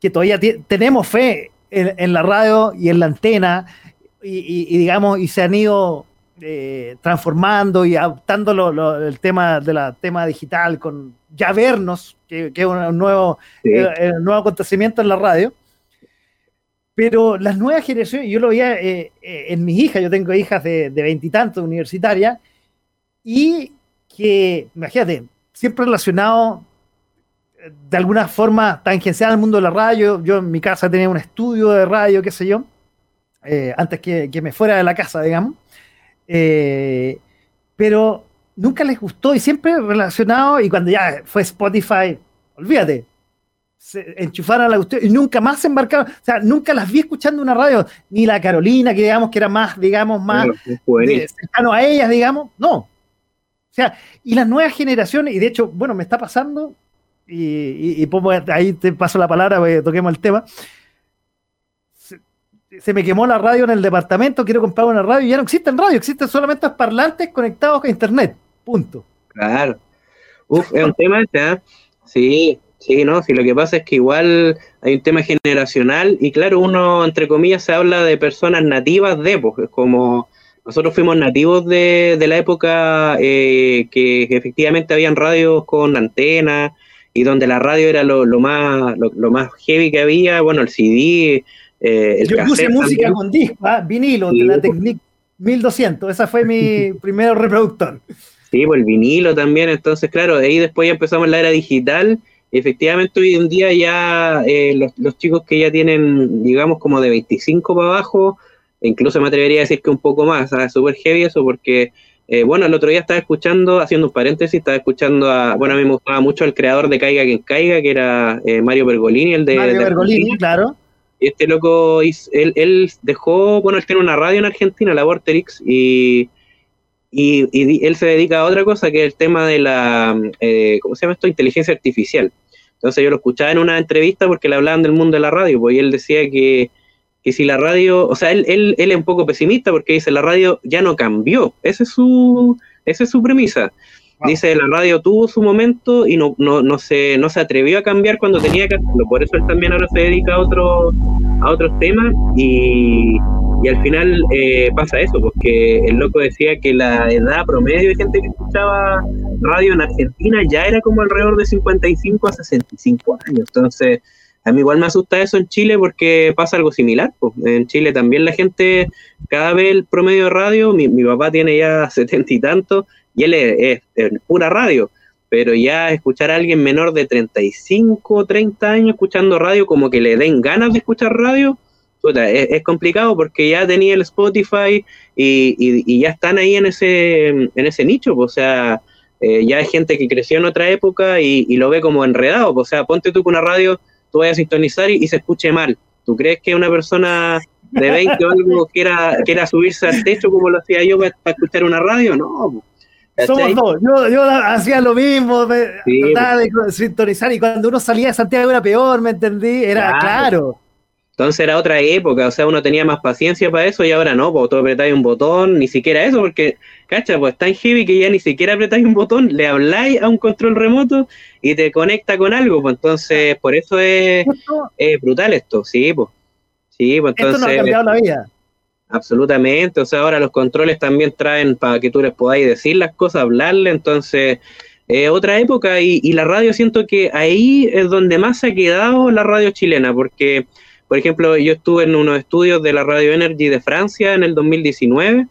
que todavía tenemos fe en, la radio y en la antena, y, digamos, y se han ido eh, transformando y adaptando el tema de la tema digital con ya vernos, que, es un nuevo, eh, nuevo acontecimiento en la radio. Pero las nuevas generaciones, yo lo veía eh, en mis hijas, yo tengo hijas de veintitantos universitarias, y que, imagínate, siempre relacionado eh, de alguna forma tangencial al mundo de la radio. Yo en mi casa tenía un estudio de radio, qué sé yo, eh, antes que, me fuera de la casa, digamos. Eh, pero nunca les gustó y siempre relacionado, y cuando ya fue Spotify, olvídate, se enchufaron a la cuestión y nunca más se embarcaron, o sea, nunca las vi escuchando una radio, ni la Carolina, que digamos que era más, digamos, más cercano a ellas, digamos, no, o sea, y las nuevas generaciones, y de hecho, bueno, me está pasando, y, ahí te paso la palabra, toquemos el tema. Se, me quemó la radio en el departamento, quiero comprar una radio, ya no existen radio, existen solamente parlantes conectados a internet. Punto. Claro. Uf, es un tema este, ¿eh? Sí, sí, no, sí, lo que pasa es que igual hay un tema generacional, y claro, uno, entre comillas, se habla de personas nativas de, pues, como nosotros fuimos nativos de, la época eh, que, efectivamente habían radios con antena y donde la radio era lo, más lo, más heavy que había, bueno, el CD, eh, Yo puse música con disco, ¿ah? vinilo, de la Technic 1200, esa fue mi (laughs) primer reproductor. Sí, pues el vinilo también, entonces claro, de ahí después ya empezamos la era digital, efectivamente hoy en día ya eh, los, los, chicos que ya tienen, digamos, como de 25 para abajo, incluso me atrevería a decir que un poco más, es súper heavy eso porque, eh, bueno, el otro día estaba escuchando, haciendo un paréntesis, estaba escuchando a, bueno, a mí me gustaba mucho el creador de Caiga quien caiga, que era eh, Mario Pergolini, el de... Mario Pergolini, claro. Este loco, él, él dejó, bueno, él tiene una radio en Argentina, la Vorterix, y, y, él se dedica a otra cosa, que es el tema de la, eh, ¿cómo se llama esto? Inteligencia artificial. Entonces yo lo escuchaba en una entrevista porque le hablaban del mundo de la radio, pues y él decía que que si la radio, o sea, él, él, él es un poco pesimista porque dice la radio ya no cambió, esa es su, esa es su premisa. Dice, la radio tuvo su momento y no, no, no, se, no se atrevió a cambiar cuando tenía que. Por eso él también ahora se dedica a, otro, a otros temas y, y al final eh, pasa eso, porque el loco decía que la edad promedio de gente que escuchaba radio en Argentina ya era como alrededor de 55 a 65 años. Entonces, a mí igual me asusta eso en Chile porque pasa algo similar. Pues. En Chile también la gente, cada vez el promedio de radio, mi, papá tiene ya setenta y tanto, y él es, pura radio, pero ya escuchar a alguien menor de 35, 30 años escuchando radio, como que le den ganas de escuchar radio, es, complicado porque ya tenía el Spotify y, ya están ahí en ese, en ese nicho, pues, o sea, eh, ya hay gente que creció en otra época y, lo ve como enredado, pues, o sea, ponte tú con una radio tú vayas a sintonizar y, se escuche mal. ¿Tú crees que una persona de 20 o algo quiera, quiera subirse al techo como lo hacía yo para, escuchar una radio? No. Somos dos. Yo, hacía lo mismo, me, trataba de sintonizar y cuando uno salía de Santiago era peor, ¿me entendí? Era claro. Entonces era otra época, o sea, uno tenía más paciencia para eso y ahora no, pues tú apretáis un botón, ni siquiera eso, porque, cacha, pues en heavy que ya ni siquiera apretáis un botón, le habláis a un control remoto y te conecta con algo, pues entonces por eso es, brutal esto, sí, pues. Sí, pues entonces. Esto nos ha cambiado la vida. Absolutamente, o sea, ahora los controles también traen para que tú les podáis decir las cosas, hablarle, entonces es otra época y, y la radio siento que ahí es donde más se ha quedado la radio chilena, porque por ejemplo, yo estuve en unos estudios de la Radio Energy de Francia en el 2019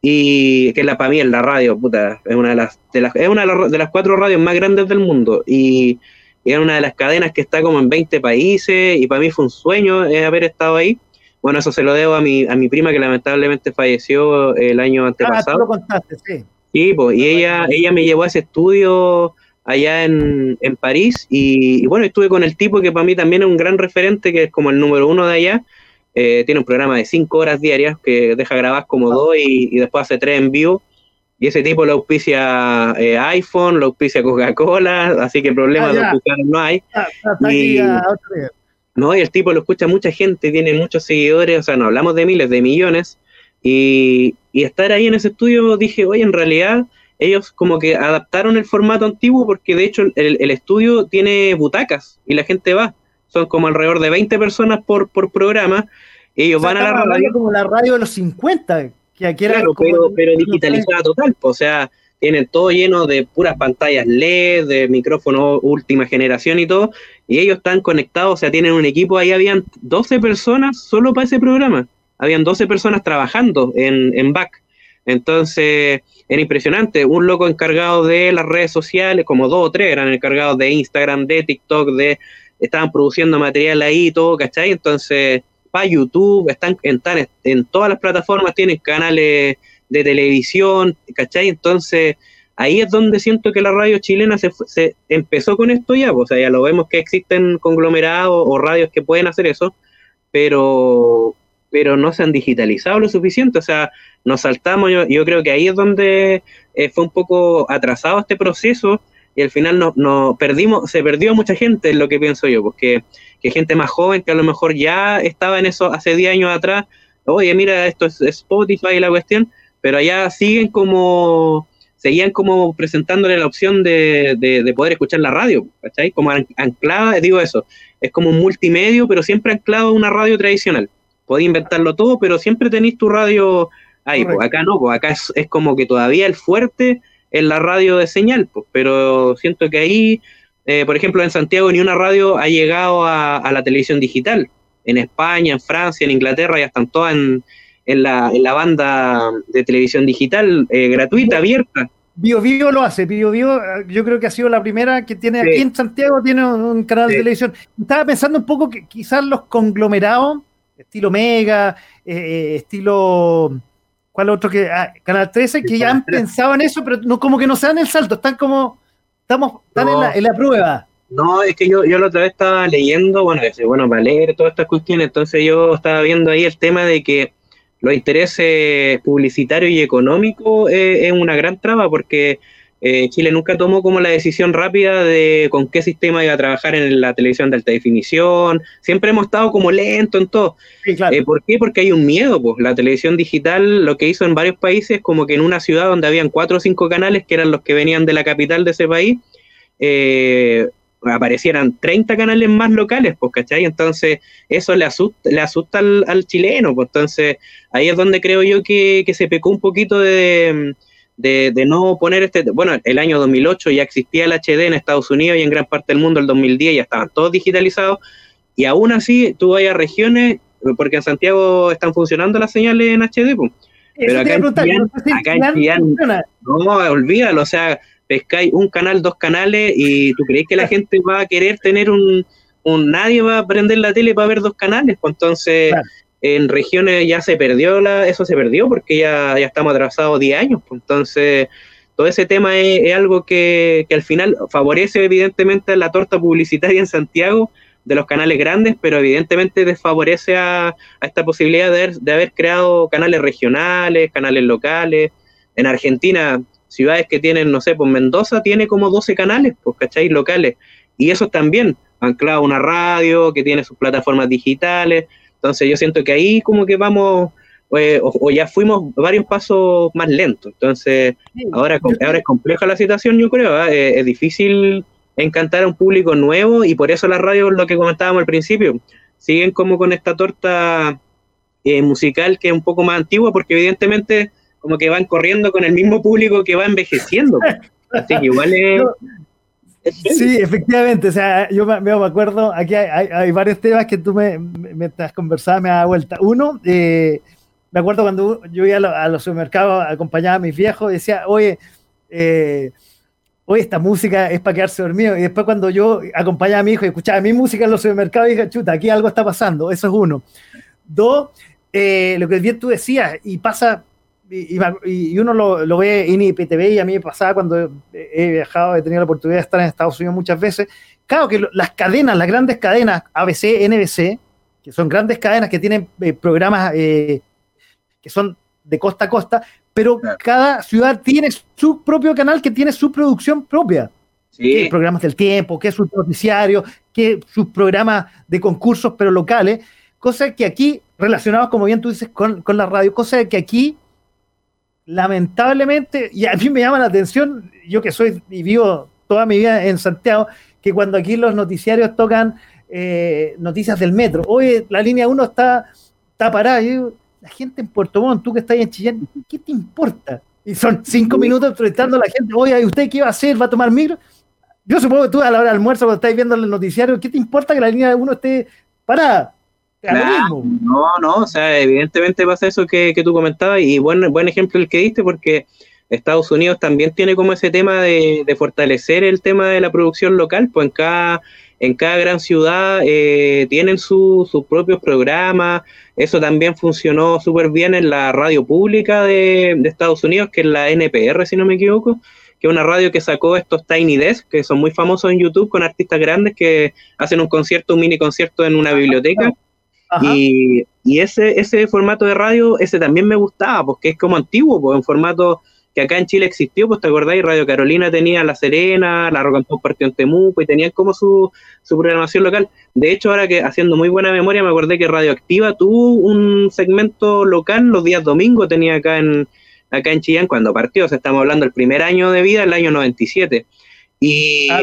y que la, para mí es la radio, puta, es una de las, es una de las, cuatro radios más grandes del mundo y, es una de las cadenas que está como en 20 países y para mí fue un sueño eh, haber estado ahí. Bueno, eso se lo debo a mi, a mi prima que lamentablemente falleció el año ah, antepasado. Ah, lo contaste, sí. Sí, pues, y ella, ella me llevó a ese estudio allá en, en París y, bueno, estuve con el tipo que para mí también es un gran referente, que es como el número uno de allá. Eh, tiene un programa de cinco horas diarias que deja grabar como dos y, después hace tres en vivo. Y ese tipo lo auspicia eh, iPhone, lo auspicia Coca-Cola, así que problemas ah, de no hay. Ah, y, no, y el tipo lo escucha mucha gente, tiene muchos seguidores, o sea, no hablamos de miles, de millones. Y, y estar ahí en ese estudio dije, oye, en realidad ellos como que adaptaron el formato antiguo porque de hecho el, estudio tiene butacas y la gente va. Son como alrededor de 20 personas por, por programa. Ellos van a la radio. como la radio de los 50, que aquí era pero, pero digitalizada total. O sea, tienen todo lleno de puras pantallas LED, de micrófonos última generación y todo. Y ellos están conectados, o sea, tienen un equipo. Ahí habían 12 personas solo para ese programa. Habían 12 personas trabajando en, en back. Entonces, era impresionante. Un loco encargado de las redes sociales, como dos o tres eran encargados de Instagram, de TikTok, de estaban produciendo material ahí y todo, ¿cachai? Entonces, para YouTube, están en, en todas las plataformas, tienen canales de televisión, ¿cachai? Entonces, ahí es donde siento que la radio chilena se, se empezó con esto ya, pues, o sea, ya lo vemos que existen conglomerados o radios que pueden hacer eso, pero pero no se han digitalizado lo suficiente, o sea, nos saltamos, yo, yo creo que ahí es donde eh, fue un poco atrasado este proceso y al final no, no, perdimos, se perdió mucha gente, es lo que pienso yo, porque que gente más joven que a lo mejor ya estaba en eso hace 10 años atrás, oye, mira, esto es Spotify y la cuestión, pero allá siguen como, seguían como presentándole la opción de, de, poder escuchar la radio, ¿cachai? Como anclada, digo eso, es como un multimedio, pero siempre anclado a una radio tradicional podéis inventarlo todo, pero siempre tenéis tu radio ahí. Pues acá no, pues acá es, es, como que todavía el fuerte es la radio de señal, pues, pero siento que ahí, eh, por ejemplo, en Santiago ni una radio ha llegado a, la televisión digital. En España, en Francia, en Inglaterra ya están todas en, en, la, en la banda de televisión digital eh, gratuita, abierta. Bio Bio lo hace, Bio Bio yo creo que ha sido la primera que tiene aquí en Santiago, tiene un canal de televisión. Estaba pensando un poco que quizás los conglomerados estilo Mega, eh, eh, estilo. ¿Cuál otro que? Ah, Canal 13, que ya han pensado en eso, pero no, como que no se dan el salto, están como. Estamos, están en, la, prueba. No, es que yo, yo la otra vez estaba leyendo, bueno, bueno, para leer todas estas cuestiones, entonces yo estaba viendo ahí el tema de que los intereses publicitarios y económicos eh, es una gran traba, porque eh, Chile nunca tomó como la decisión rápida de con qué sistema iba a trabajar en la televisión de alta definición. Siempre hemos estado como lento en todo. Eh, ¿Por qué? Porque hay un miedo. Pues la televisión digital lo que hizo en varios países, como que en una ciudad donde habían cuatro o cinco canales, que eran los que venían de la capital de ese país, eh, aparecieran 30 canales más locales, pues, ¿cachai? Entonces, eso le asusta, le asusta al, chileno, pues, entonces, ahí es donde creo yo que se pecó un poquito de, de, no poner este, bueno, el año 2008 ya existía el HD en Estados Unidos y en gran parte del mundo, el 2010 ya estaban todos digitalizados, y aún así tú vayas a regiones, porque en Santiago están funcionando las señales en HD, pues. pero acá, en Chillán, no, olvídalo, o sea, pescáis un canal, dos canales y tú crees que la gente va a querer tener un, un nadie va a prender la tele para ver dos canales, pues entonces en regiones ya se perdió, la, eso se perdió porque ya, ya estamos atrasados 10 años, pues entonces todo ese tema es, algo que, que, al final favorece evidentemente la torta publicitaria en Santiago de los canales grandes, pero evidentemente desfavorece a, a esta posibilidad de haber, de haber, creado canales regionales, canales locales. En Argentina, ciudades que tienen, no sé, pues Mendoza tiene como 12 canales, pues, ¿cachai? Locales. Y eso también, anclado una radio que tiene sus plataformas digitales. Entonces yo siento que ahí como que vamos, eh, o, ya fuimos varios pasos más lentos. Entonces ahora, ahora es compleja la situación, yo creo. ¿ah? Eh, es difícil encantar a un público nuevo y por eso las radios, lo que comentábamos al principio, siguen como con esta torta eh, musical que es un poco más antigua porque evidentemente como que van corriendo con el mismo público que va envejeciendo. Así que igual es... (laughs) Sí, efectivamente. O sea, yo me, me acuerdo, aquí hay, varios temas que tú me, mientras conversabas me da vuelta. Uno, eh, me acuerdo cuando yo iba a, los supermercados, acompañaba a mis viejos, y decía, oye, eh, oye, esta música es para quedarse dormido. Y después cuando yo acompañaba a mi hijo y escuchaba mi música en los supermercados, dije, chuta, aquí algo está pasando. Eso es uno. Dos, eh, lo que bien tú decías, y pasa y, uno lo, ve en IPTV y a mí me pasaba cuando he viajado, he tenido la oportunidad de estar en Estados Unidos muchas veces. Claro que las cadenas, las grandes cadenas, ABC, NBC, que son grandes cadenas que tienen eh, programas eh, que son de costa a costa, pero cada ciudad tiene su propio canal que tiene su producción propia. Sí. programas del tiempo, que es su noticiario, que sus programas de concursos, pero locales, cosas que aquí, relacionados, como bien tú dices, con, con la radio, cosas que aquí lamentablemente, y a mí me llama la atención, yo que soy y vivo toda mi vida en Santiago, que cuando aquí los noticiarios tocan eh, noticias del metro, oye, la línea 1 está, está parada, la gente en Puerto Montt, tú que estás en Chillán, ¿qué te importa? Y son cinco minutos entrevistando a la gente, oye, ¿usted qué va a hacer? ¿Va a tomar micro? Yo supongo que tú a la hora del almuerzo, cuando estáis viendo el noticiario, ¿qué te importa que la línea 1 esté parada? No, no, o sea, evidentemente pasa eso que, tú comentabas y buen, buen ejemplo el que diste porque Estados Unidos también tiene como ese tema de, fortalecer el tema de la producción local, pues en cada, en cada gran ciudad eh, tienen sus propios programas, eso también funcionó súper bien en la radio pública de, de, Estados Unidos, que es la NPR, si no me equivoco, que es una radio que sacó estos Tiny Desk, que son muy famosos en YouTube con artistas grandes que hacen un concierto, un mini concierto en una biblioteca. Y, ese, ese formato de radio, ese también me gustaba, porque es como antiguo, pues un formato que acá en Chile existió, pues te acordáis, Radio Carolina tenía La Serena, La Rock and Pop partió en Temuco y tenían como su, su programación local. De hecho, ahora que haciendo muy buena memoria, me acordé que Radioactiva tuvo un segmento local los días domingos, tenía acá en, acá en Chillán cuando partió, o sea, estamos hablando del primer año de vida, el año 97. Y, ah,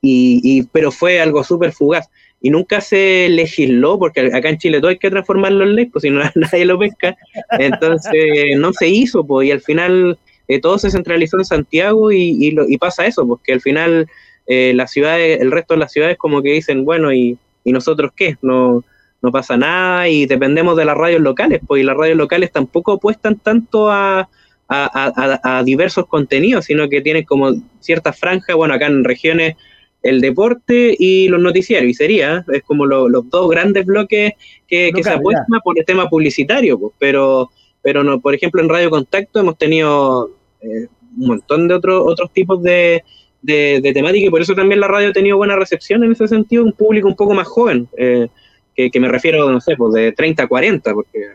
y, y, pero fue algo súper fugaz y nunca se legisló, porque acá en Chile todo hay que transformarlo en ley, pues si no (laughs) nadie lo pesca, entonces no se hizo, pues y al final eh, todo se centralizó en Santiago y, y, pasa eso, porque al final eh, las ciudades, el resto de las ciudades como que dicen, bueno, ¿y, y nosotros qué? No, no pasa nada y dependemos de las radios locales, pues y las radios locales tampoco apuestan tanto a, a, a diversos contenidos, sino que tienen como ciertas franjas, bueno, acá en regiones el deporte y los noticiarios, y sería, es como los dos grandes bloques que, se apuestan por el tema publicitario, pues, pero, pero no, por ejemplo en Radio Contacto hemos tenido eh, un montón de otros otros tipos de, de, temática y por eso también la radio ha tenido buena recepción en ese sentido, un público un poco más joven, eh, que, me refiero, no sé, pues de 30 a 40, porque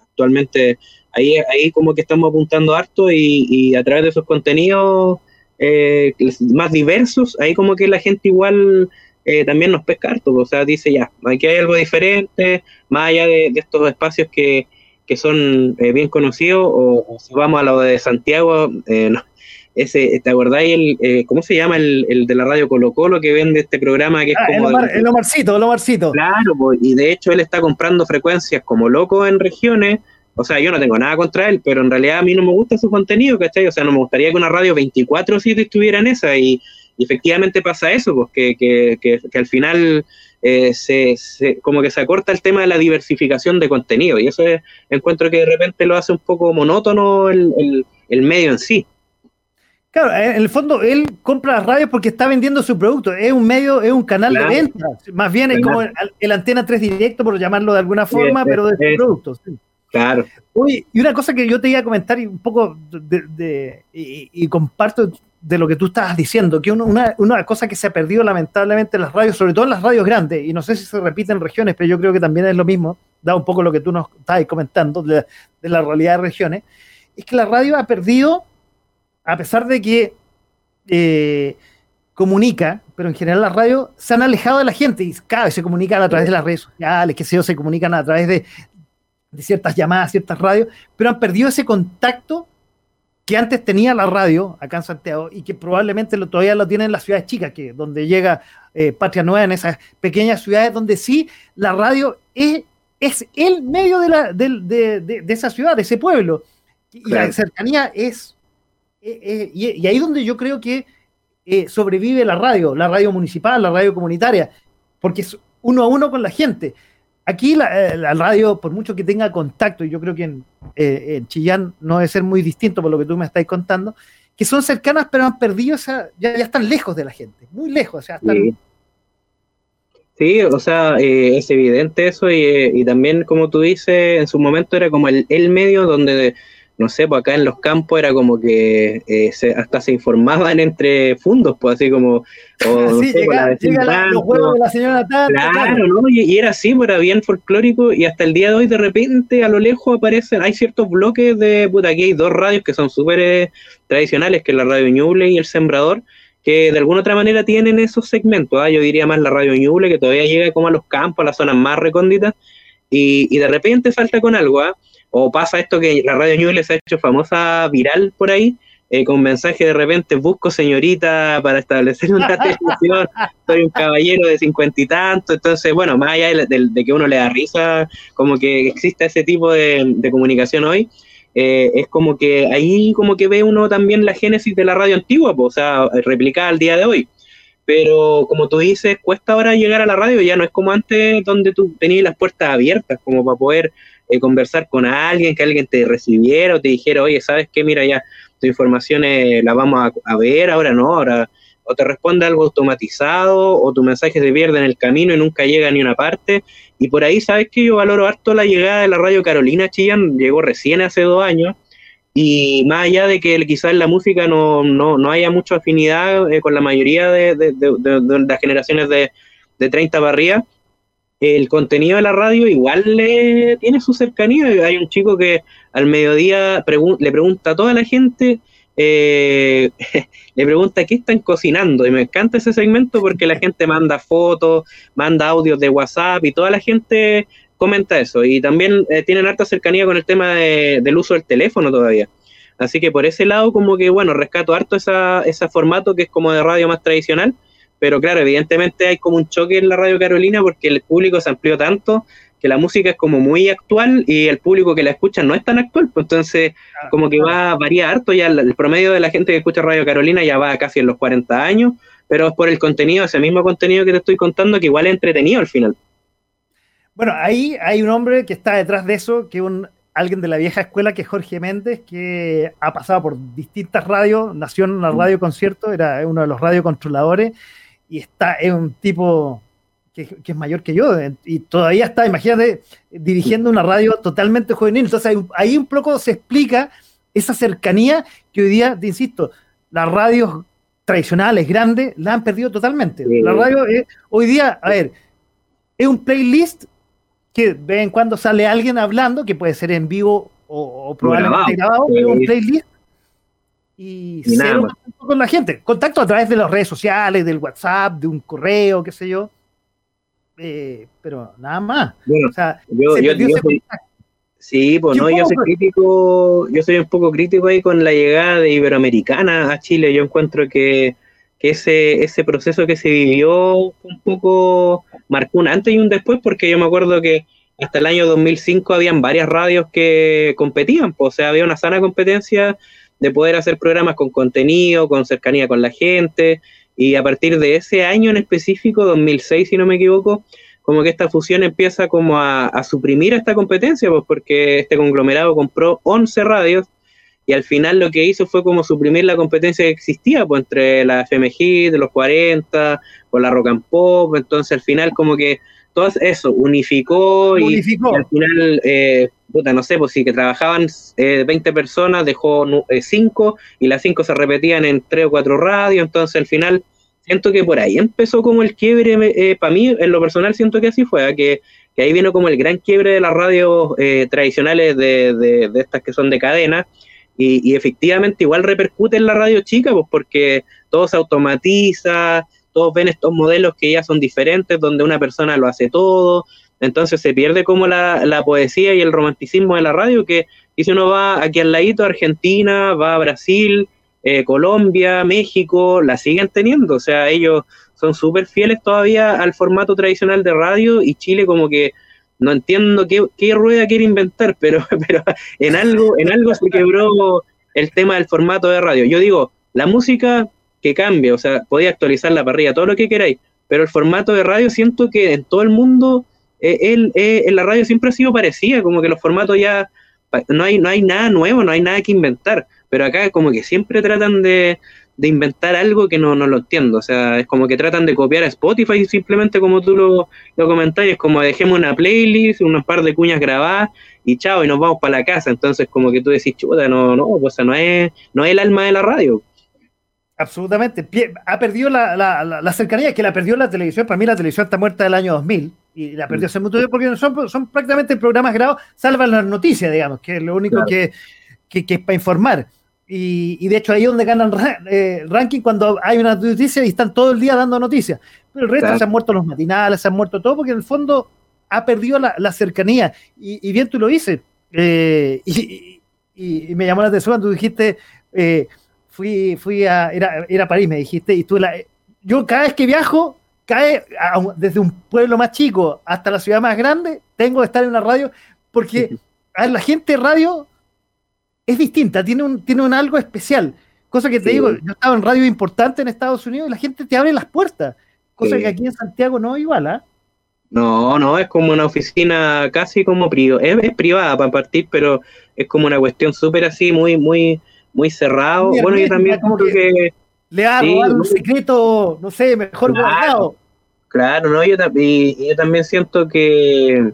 actualmente ahí, ahí como que estamos apuntando harto y, y a través de esos contenidos eh, más diversos, ahí como que la gente igual eh, también nos pesca harto, o sea, dice ya, aquí hay algo diferente, más allá de, estos espacios que, que son eh, bien conocidos, o, si vamos a lo de Santiago, ese, ¿te acordáis el, cómo se llama el, el, de la radio Colo Colo que vende este programa que es ah, como... El, Omarcito, el Omarcito. Claro, y de hecho él está comprando frecuencias como loco en regiones, o sea, yo no tengo nada contra él, pero en realidad a mí no me gusta su contenido, ¿cachai? O sea, no me gustaría que una radio 24-7 estuviera en esa y, efectivamente pasa eso, pues que, que, que, al final eh, se, como que se acorta el tema de la diversificación de contenido y eso encuentro que de repente lo hace un poco monótono el, medio en sí. Claro, en el fondo él compra las radios porque está vendiendo su producto. Es un medio, es un canal de venta. Más bien es como el, antena 3 directo, por llamarlo de alguna forma, pero de su producto. Claro. Oye, y una cosa que yo te iba a comentar y un poco de, y, comparto de lo que tú estabas diciendo, que una, una, cosa que se ha perdido lamentablemente en las radios, sobre todo en las radios grandes, y no sé si se repite en regiones, pero yo creo que también es lo mismo, da un poco lo que tú nos estabas comentando de, la realidad de regiones, es que la radio ha perdido, a pesar de que eh, comunica, pero en general las radios se han alejado de la gente y cada vez se comunican a través de las redes sociales, que se, se comunican a través de, de ciertas llamadas, ciertas radios, pero han perdido ese contacto que antes tenía la radio acá en Santiago y que probablemente lo, todavía lo tienen en las ciudades chicas, que donde llega eh, Patria Nueva, en esas pequeñas ciudades donde sí la radio es, es el medio de, la, de, esa ciudad, de ese pueblo. Y la cercanía es... Eh, eh, y, ahí donde yo creo que sobrevive la radio, la radio municipal, la radio comunitaria, porque es uno a uno con la gente. Aquí la, la, radio, por mucho que tenga contacto, y yo creo que en, eh, en, Chillán no debe ser muy distinto por lo que tú me estás contando, que son cercanas pero han perdido ya, ya están lejos de la gente, muy lejos, o sea, están... Sí. o sea, eh, es evidente eso y, eh, y, también, como tú dices, en su momento era como el medio donde no sé, pues acá en los campos era como que eh, hasta se informaban entre fundos, pues así como, o no sé, pues, la los huevos de la señora Claro, ¿no? Y, era así, pues era bien folclórico y hasta el día de hoy de repente a lo lejos aparecen, hay ciertos bloques de, puta, aquí hay dos radios que son súper eh, tradicionales, que es la radio Ñuble y el Sembrador, que de alguna otra manera tienen esos segmentos, ¿ah? yo diría más la radio Ñuble, que todavía llega como a los campos, a las zonas más recónditas, y, y de repente salta con algo, ¿ah? O pasa esto que la radio Ñuble se ha hecho famosa viral por ahí, eh, con mensaje de repente, busco señorita para establecer una (laughs) relación, soy un caballero de cincuenta y tanto, entonces, bueno, más allá de, que uno le da risa, como que exista ese tipo de, comunicación hoy, eh, es como que ahí como que ve uno también la génesis de la radio antigua, pues, o sea, replicada al día de hoy. Pero como tú dices, cuesta ahora llegar a la radio, ya no es como antes donde tú tenías las puertas abiertas, como para poder eh, conversar con alguien, que alguien te recibiera o te dijera, oye, ¿sabes qué? Mira, ya tu información la vamos a, ver, ahora no, ahora o te responde algo automatizado o tu mensaje se pierde en el camino y nunca llega a ni una parte. Y por ahí, ¿sabes que Yo valoro harto la llegada de la radio Carolina Chillán, llegó recién hace dos años. Y más allá de que quizás la música no, no, no haya mucha afinidad eh, con la mayoría de, de, las generaciones de, de 30 para arriba, el contenido de la radio igual le tiene su cercanía. Hay un chico que al mediodía le pregunta a toda la gente, eh, (laughs) le pregunta qué están cocinando. Y me encanta ese segmento porque la gente manda fotos, manda audios de WhatsApp y toda la gente comenta eso. Y también eh, tienen harta cercanía con el tema del uso del teléfono todavía. Así que por ese lado, como que bueno, rescato harto esa, ese formato que es como de radio más tradicional pero claro, evidentemente hay como un choque en la radio Carolina porque el público se amplió tanto que la música es como muy actual y el público que la escucha no es tan actual, pues entonces como que va a variar harto, ya el promedio de la gente que escucha Radio Carolina ya va casi en los 40 años, pero es por el contenido, ese mismo contenido que te estoy contando, que igual es entretenido al final. Bueno, ahí hay un hombre que está detrás de eso, que es un, alguien de la vieja escuela, que es Jorge Méndez, que ha pasado por distintas radios, nació en una mm. radio concierto, era uno de los radiocontroladores, y está, es un tipo que, es mayor que yo, y todavía está, imagínate, dirigiendo una radio totalmente juvenil. Entonces ahí, un poco se explica esa cercanía que hoy día, te insisto, las radios tradicionales, grandes, la han perdido totalmente. La radio hoy día, a ver, es un playlist que de vez en cuando sale alguien hablando, que puede ser en vivo o, probablemente grabado, pero un playlist y, cero contacto con la gente. Contacto a través de las redes sociales, del WhatsApp, de un correo, qué sé yo. Eh, pero nada más. o sea, yo, sí, pues no, yo soy crítico, yo soy un poco crítico ahí con la llegada de Iberoamericana a Chile. Yo encuentro que, que ese, ese proceso que se vivió un poco marcó un antes y un después, porque yo me acuerdo que hasta el año 2005 habían varias radios que competían, pues, o sea, había una sana competencia de poder hacer programas con contenido, con cercanía con la gente, y a partir de ese año en específico, 2006 si no me equivoco, como que esta fusión empieza como a, suprimir esta competencia, pues porque este conglomerado compró 11 radios y al final lo que hizo fue como suprimir la competencia que existía pues entre la FMG de los 40, con la Rock and Pop, entonces al final como que todo eso unificó, Y, al final, eh, puta, no sé, pues sí, que trabajaban 20 eh, personas, dejó 5 eh, y las 5 se repetían en 3 o 4 radios, entonces al final siento que por ahí empezó como el quiebre, eh, para mí, en lo personal, siento que así fue, que, que, ahí vino como el gran quiebre de las radios eh, tradicionales de, de, estas que son de cadena, y, y, efectivamente igual repercute en la radio chica, pues porque todo se automatiza, todos ven estos modelos que ya son diferentes, donde una persona lo hace todo, entonces se pierde como la, la poesía y el romanticismo de la radio, que y si uno va aquí al ladito, Argentina, va a Brasil, eh, Colombia, México, la siguen teniendo. O sea, ellos son súper fieles todavía al formato tradicional de radio y Chile como que no entiendo qué, rueda quiere inventar, (laughs) pero, pero en algo, en algo se quebró el tema del formato de radio. Yo digo, la música que cambia, o sea, podía actualizar la parrilla, todo lo que queráis, pero el formato de radio siento que en todo el mundo, eh, eh, en la radio siempre ha sido parecida, como que los formatos ya, no hay, no hay nada nuevo, no hay nada que inventar pero acá como que siempre tratan de, inventar algo que no, no, lo entiendo, o sea, es como que tratan de copiar a Spotify simplemente como tú lo, lo es como dejemos una playlist, unos par de cuñas grabadas y chao, y nos vamos para la casa, entonces como que tú decís, chuta, no, no, o sea, no es, no es el alma de la radio. Absolutamente, ha perdido la, la, la, cercanía, que la perdió la televisión, para mí la televisión está muerta del año 2000, y la perdió hace mucho tiempo porque son, son prácticamente programas grabados, salvan las noticias, digamos, que es lo único que, que, que es para informar y, de hecho ahí es donde ganan eh, ranking cuando hay una noticia y están todo el día dando noticias. Pero el resto se han muerto los matinales, se han muerto todo, porque en el fondo ha perdido la, cercanía. Y, bien tú lo dices. Eh, y, me llamó la atención cuando tú dijiste, eh, fui, fui a, era, a París, me dijiste, y tú la, yo cada vez que viajo, cae desde un pueblo más chico hasta la ciudad más grande, tengo que estar en una radio, porque (laughs) a la gente radio es distinta, tiene un, tiene un algo especial. Cosa que te digo, yo estaba en radio importante en Estados Unidos y la gente te abre las puertas. Cosa que aquí en Santiago no es igual, ¿ah? No, no, es como una oficina casi como privada, es, privada para partir, pero es como una cuestión súper así, muy, muy, muy cerrado. bueno, yo también como que, le hago algo secreto, no sé, mejor claro, guardado. Claro, no, yo, yo también siento que,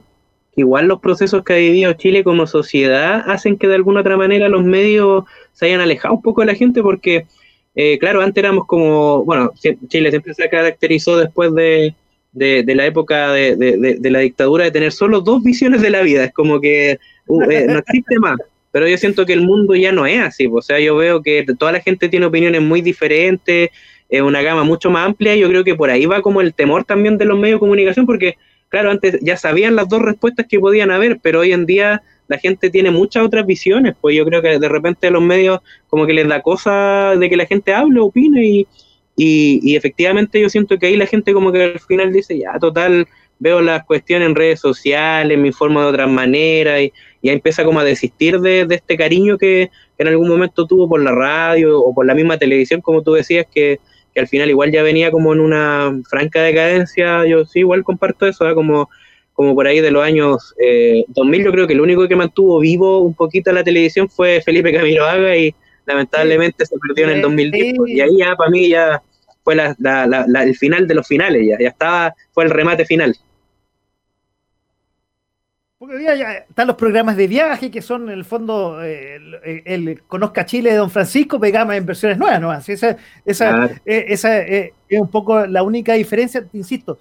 igual los procesos que ha vivido Chile como sociedad hacen que de alguna otra manera los medios se hayan alejado un poco de la gente porque, eh, claro, antes éramos como, bueno, Chile siempre se caracterizó después de, la época de, la dictadura de tener solo dos visiones de la vida, es como que uh, eh, no existe más. Pero yo siento que el mundo ya no es así, o sea, yo veo que toda la gente tiene opiniones muy diferentes, es una gama mucho más amplia, y yo creo que por ahí va como el temor también de los medios de comunicación, porque claro, antes ya sabían las dos respuestas que podían haber, pero hoy en día la gente tiene muchas otras visiones, pues yo creo que de repente los medios como que les da cosa de que la gente hable, opine y, y, efectivamente yo siento que ahí la gente como que al final dice, ya, total, veo las cuestiones en redes sociales, me informo de otras maneras y ya empieza como a desistir de, este cariño que, en algún momento tuvo por la radio o por la misma televisión, como tú decías, que, que al final igual ya venía como en una franca decadencia, yo sí igual comparto eso, ¿eh? como, como por ahí de los años 2000, eh, yo creo que el único que mantuvo vivo un poquito la televisión fue Felipe Camiroaga y lamentablemente se perdió en el 2010, y ahí ya para mí ya fue la, el final de los finales, ya, ya estaba, fue el remate final. Porque hoy día ya están los programas de viaje que son en el fondo el, Conozca Chile de Don Francisco, pegamos en versiones nuevas, ¿no? esa, esa, eh, esa eh, es un poco la única diferencia, insisto,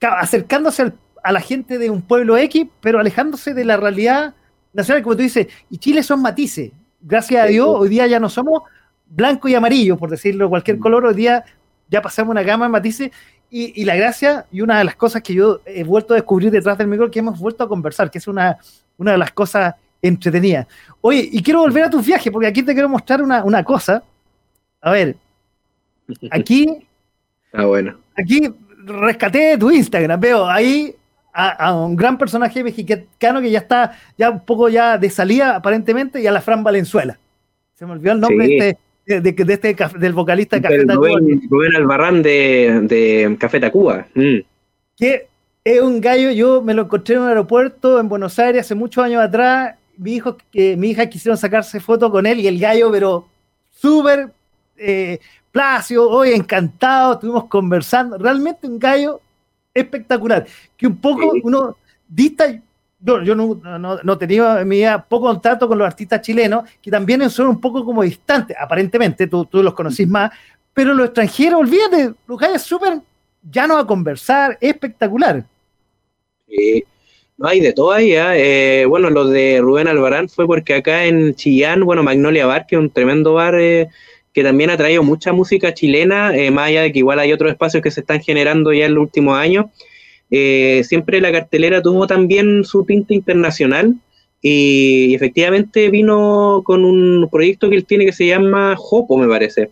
acercándose a la gente de un pueblo X, pero alejándose de la realidad nacional, como tú dices, y Chile son matices. Gracias a Dios, hoy día ya no somos blanco y amarillo, por decirlo cualquier mm. color, hoy día ya pasamos una gama de matices y, la gracia, y una de las cosas que yo he vuelto a descubrir detrás del micro, que hemos vuelto a conversar, que es una, una de las cosas entretenidas. Oye, y quiero volver a tu viaje, porque aquí te quiero mostrar una, una cosa. A ver, (laughs) aquí. Ah, bueno. Aquí rescaté tu Instagram, veo ahí a, un gran personaje mexicano que ya está ya un poco ya de salida aparentemente y a la Fran Valenzuela. Se me olvidó el nombre de este de, este, del vocalista de Café Tacuba. Rubén, Albarrán de, de Café Tacuba. Mm. Que es un gallo, yo me lo encontré en un aeropuerto en Buenos Aires hace muchos años atrás. Mi, hijo, que, mi hija quisieron sacarse foto con él y el gallo, pero súper eh, hoy encantado, estuvimos conversando. Realmente un gallo espectacular. Que un poco uno dista yo no, no, no, tenía en mi vida poco contacto con los artistas chilenos, que también son un poco como distantes, aparentemente, tú, tú los conocís más, pero los extranjeros, olvídate, los gallos súper llanos a conversar, espectacular. Sí, no hay de todo ahí, ¿eh? ¿eh? bueno, lo de Rubén Albarán fue porque acá en Chillán, bueno, Magnolia Bar, que es un tremendo bar eh, que también ha traído mucha música chilena, eh, más allá de que igual hay otros espacios que se están generando ya en los últimos años, eh, siempre la cartelera tuvo también su tinta internacional y, efectivamente vino con un proyecto que él tiene que se llama Jopo, me parece.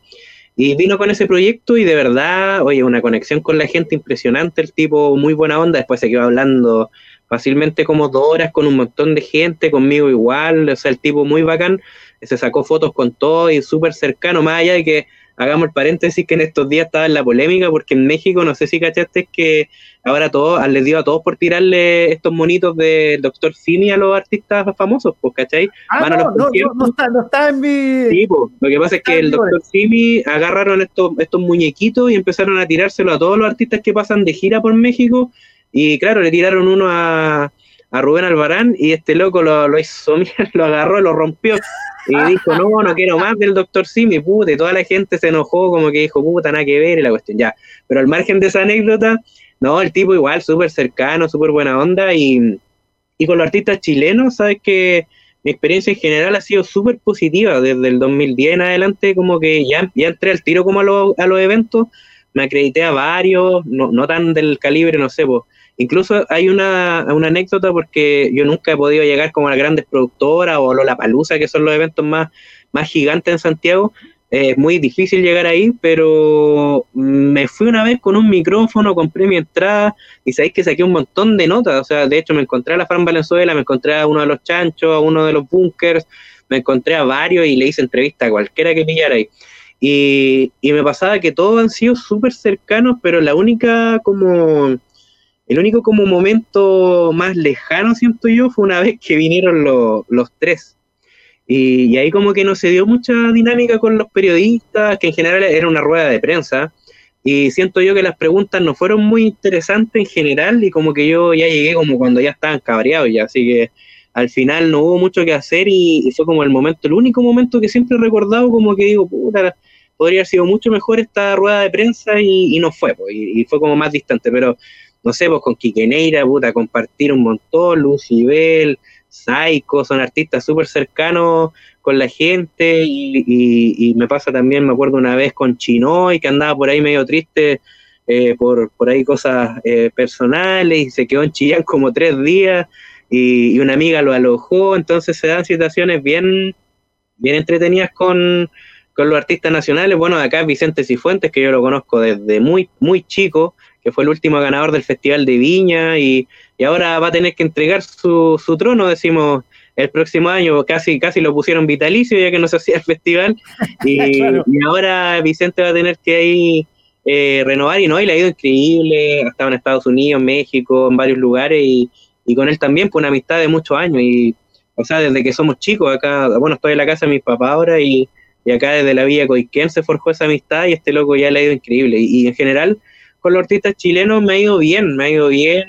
Y vino con ese proyecto y de verdad, oye, una conexión con la gente impresionante, el tipo muy buena onda, después se quedó hablando fácilmente como dos horas con un montón de gente, conmigo igual, o sea, el tipo muy bacán, se sacó fotos con todo y súper cercano, más allá de que hagamos el paréntesis que en estos días estaba en la polémica, porque en México, no sé si cachaste, que ahora todos, les dio a todos por tirarle estos monitos del doctor Simi a los artistas famosos, pues, ¿cachai? Ah, no, no, no, está, no está en mi... Sí, pues, lo que pasa es que el doctor Simi agarraron estos, estos muñequitos y empezaron a tirárselo a todos los artistas que pasan de gira por México, y claro, le tiraron uno a, a Rubén Albarán y este loco lo, lo hizo, (laughs) lo agarró, lo rompió y dijo, no, no quiero más del doctor Simi, puta, y toda la gente se enojó, como que dijo, puta, nada que ver, y la cuestión, ya. Pero al margen de esa anécdota, no, el tipo igual, súper cercano, súper buena onda, y, y con los artistas chilenos, sabes que mi experiencia en general ha sido súper positiva, desde el 2010 en adelante, como que ya, ya entré al tiro como a, a los eventos, me acredité a varios, no, no tan del calibre, no sé, pues Incluso hay una, anécdota porque yo nunca he podido llegar como a las grandes productoras o a la Palusa, que son los eventos más, más gigantes en Santiago. Es muy difícil llegar ahí, pero me fui una vez con un micrófono, compré mi entrada y sabéis que saqué un montón de notas. O sea, de hecho, me encontré a la Fran Valenzuela, me encontré a uno de los chanchos, a uno de los bunkers, me encontré a varios y le hice entrevista a cualquiera que pillara ahí. Y, y me pasaba que todos han sido súper cercanos, pero la única como el único como momento más lejano, siento yo, fue una (laughs) vez que vinieron los tres. Y, ahí como que no se dio mucha dinámica con los periodistas, que en general era una rueda de prensa. Y siento yo que las preguntas no fueron muy interesantes en general y como que yo ya llegué como cuando ya estaban cabreados ya. Así que al final no hubo mucho que hacer y, fue como el momento, el único momento que siempre he recordado como que digo, puta, podría haber sido mucho mejor esta rueda de prensa y, no fue, y, y, fue como más distante, pero no sé, pues con Quiqueneira, puta, compartir un montón, Lucibel, Saiko, son artistas súper cercanos con la gente y, me pasa también, me acuerdo una vez con Chinoy que andaba por ahí medio triste eh, por, por ahí cosas eh, personales y se quedó en Chillán como tres días y, una amiga lo alojó, entonces se dan situaciones bien, bien entretenidas con, con los artistas nacionales. Bueno, acá Vicente Cifuentes, que yo lo conozco desde muy, muy chico, que fue el último ganador del Festival de Viña y, ahora va a tener que entregar su, su, trono, decimos, el próximo año. Casi, casi lo pusieron vitalicio ya que no se (laughs) hacía el festival. (laughs) Y, ahora Vicente va a tener que ahí eh, renovar y no, y le ha ido increíble. Ha estado en Estados Unidos, México, en varios lugares y, y con él también fue una amistad de muchos años. Y, o sea, desde que somos chicos, acá, bueno, estoy en la casa de mis papás ahora y, y acá desde la Villa Coiquén se forjó esa amistad y este loco ya le ha ido increíble. y en general, con los artistas chilenos me ha ido bien, me ha ido bien.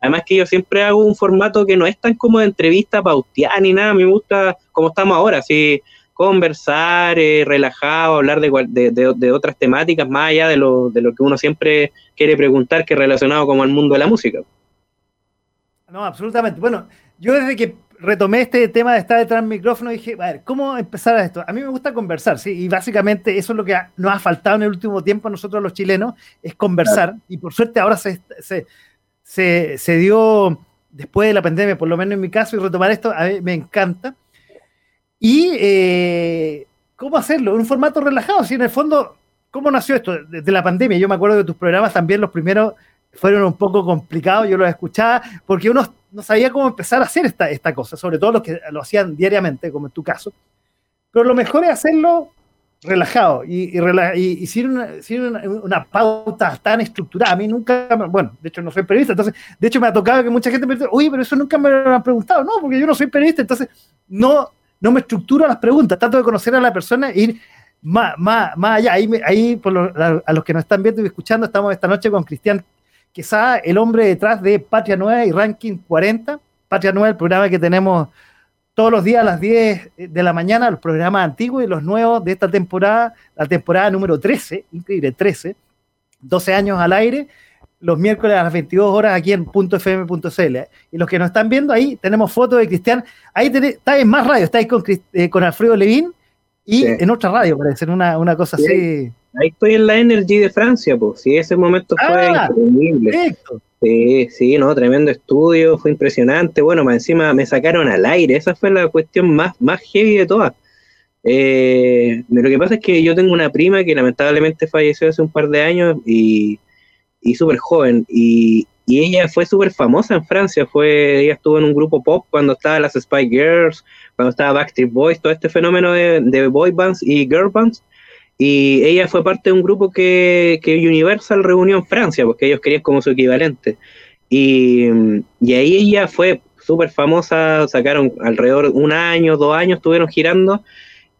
Además que yo siempre hago un formato que no es tan como de entrevista pauteada ni nada, me gusta como estamos ahora, así conversar, eh, relajado, hablar de, de, otras temáticas más allá de lo, de lo que uno siempre quiere preguntar que es relacionado como al mundo de la música. No, absolutamente. Bueno, yo desde que retomé este tema de estar detrás del micrófono y dije, a ver, ¿cómo empezar a esto? A mí me gusta conversar, ¿sí? Y básicamente eso es lo que nos ha faltado en el último tiempo a nosotros los chilenos, es conversar. Y por suerte ahora se, se, se, dio, después de la pandemia, por lo menos en mi caso, y retomar esto, a mí me encanta. Y eh, cómo hacerlo, en un formato relajado, ¿sí? En el fondo, ¿cómo nació esto? Desde la pandemia, yo me acuerdo de tus programas también, los primeros fueron un poco complicados, yo los escuchaba, porque uno no sabía cómo empezar a hacer esta, esta cosa, sobre todo los que lo hacían diariamente, como en tu caso. Pero lo mejor es hacerlo relajado y, y, sin, una, pauta tan estructurada. A mí nunca, bueno, de hecho no soy periodista, entonces, de hecho me ha tocado que mucha gente me dice, oye, pero eso nunca me lo han preguntado. No, porque yo no soy periodista, entonces no, no me estructuro las preguntas, trato de conocer a la persona e ir más, más, más allá. Ahí, ahí por a los que nos están viendo y escuchando, estamos esta noche con Cristian Quesada, el hombre detrás de Patria Nueva y Ranking 40. Patria Nueva, el programa que tenemos todos los días a las 10 de la mañana, los programas antiguos y los nuevos de esta temporada, la temporada número 13, increíble, 13, 12 años al aire, los miércoles a las 22 horas aquí en .fm.cl. Y los que nos están viendo ahí, tenemos fotos de Cristian. Ahí está en más radio, estáis con, eh, con Alfredo Levín y en otra radio, parece, una, una cosa así. Ahí estoy en la Energy de Francia, pues. Sí, ese momento fue ah, increíble. Perfecto. Sí, sí, no, tremendo estudio, fue impresionante. Bueno, más encima me sacaron al aire, esa fue la cuestión más, más heavy de todas. Eh, lo que pasa es que yo tengo una prima que lamentablemente falleció hace un par de años y, y súper joven, y, y, ella fue súper famosa en Francia, fue, ella estuvo en un grupo pop cuando estaba las Spy Girls, cuando estaba Backstreet Boys, todo este fenómeno de, de boy bands y girl bands, y ella fue parte de un grupo que, que Universal reunió en Francia, porque ellos querían como su equivalente. Y, y ahí ella fue súper famosa, sacaron alrededor un año, dos años, estuvieron girando.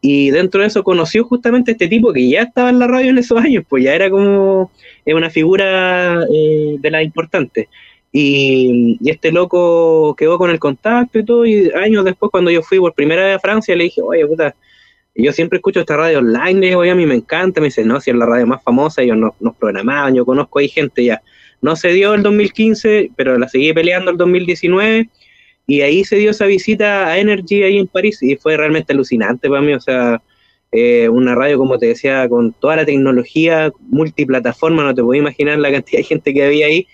Y dentro de eso conoció justamente a este tipo que ya estaba en la radio en esos años, pues ya era como una figura eh, de la importante. Y, y, este loco quedó con el contacto y todo. Y años después, cuando yo fui por primera vez a Francia, le dije, oye, puta, yo siempre escucho esta radio online, le a mí me encanta, me dice, no, si es la radio más famosa, ellos nos, nos programaban, yo conozco ahí gente ya. No se dio el 2015, pero la seguí peleando el 2019, y ahí se dio esa visita a Energy ahí en París, y fue realmente alucinante para mí, o sea, eh, una radio, como te decía, con toda la tecnología, multiplataforma, no te puedo imaginar la cantidad de gente que había ahí,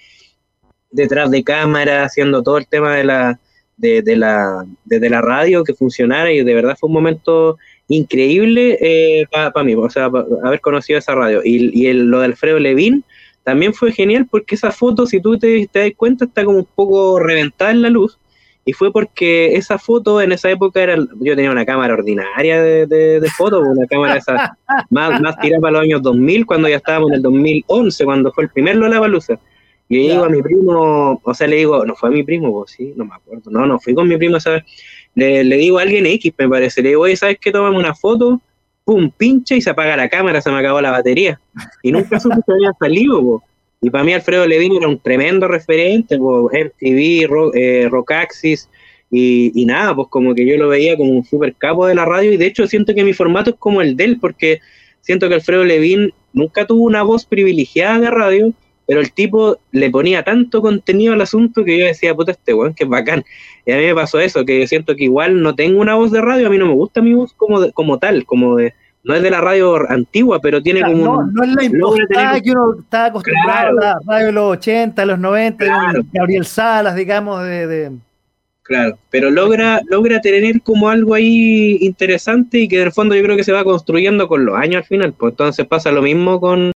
detrás de cámara, haciendo todo el tema de la, de, de la, de la radio que funcionara, y de verdad fue un momento increíble eh, para mí, o sea, haber conocido esa radio. Y, y el, lo de Alfredo Levin también fue genial porque esa foto, si tú te, te das cuenta, está como un poco reventada en la luz. Y fue porque esa foto en esa época era. Yo tenía una cámara ordinaria de, de, fotos, una cámara esa (laughs) más, más tirada para los años 2000, cuando ya estábamos en el 2011, cuando fue el primer Lola Balusa. Y yo digo a mi primo, o sea, le digo, no fue a mi primo, pues sí, no me acuerdo. No, no, fui con mi primo ¿sabes? Le, le, digo a alguien X, me parece, le digo, oye, ¿sabes qué? Tomamos una foto, pum, pincha y se apaga la cámara, se me acabó la batería. Y nunca (laughs) supe que había salido, Y para mí Alfredo Levin era un tremendo referente, po. MTV, Rock, eh, Rockaxis, y, y, nada, pues como que yo lo veía como un super capo de la radio, y de hecho siento que mi formato es como el de él, porque siento que Alfredo Levin nunca tuvo una voz privilegiada de radio, pero el tipo le ponía tanto contenido al asunto que yo decía, puta, este weón, que es bacán. Y a mí me pasó eso, que yo siento que igual no tengo una voz de radio, a mí no me gusta mi voz como, como tal, como de, no es de la radio antigua, pero tiene como no, No es la impostada que uno está acostumbrado a la radio de los 80, los 90, Gabriel Salas, digamos, de, Claro, pero logra, logra tener como algo ahí interesante y que en el fondo yo creo que se va construyendo con los años al final. Pues entonces pasa lo mismo con,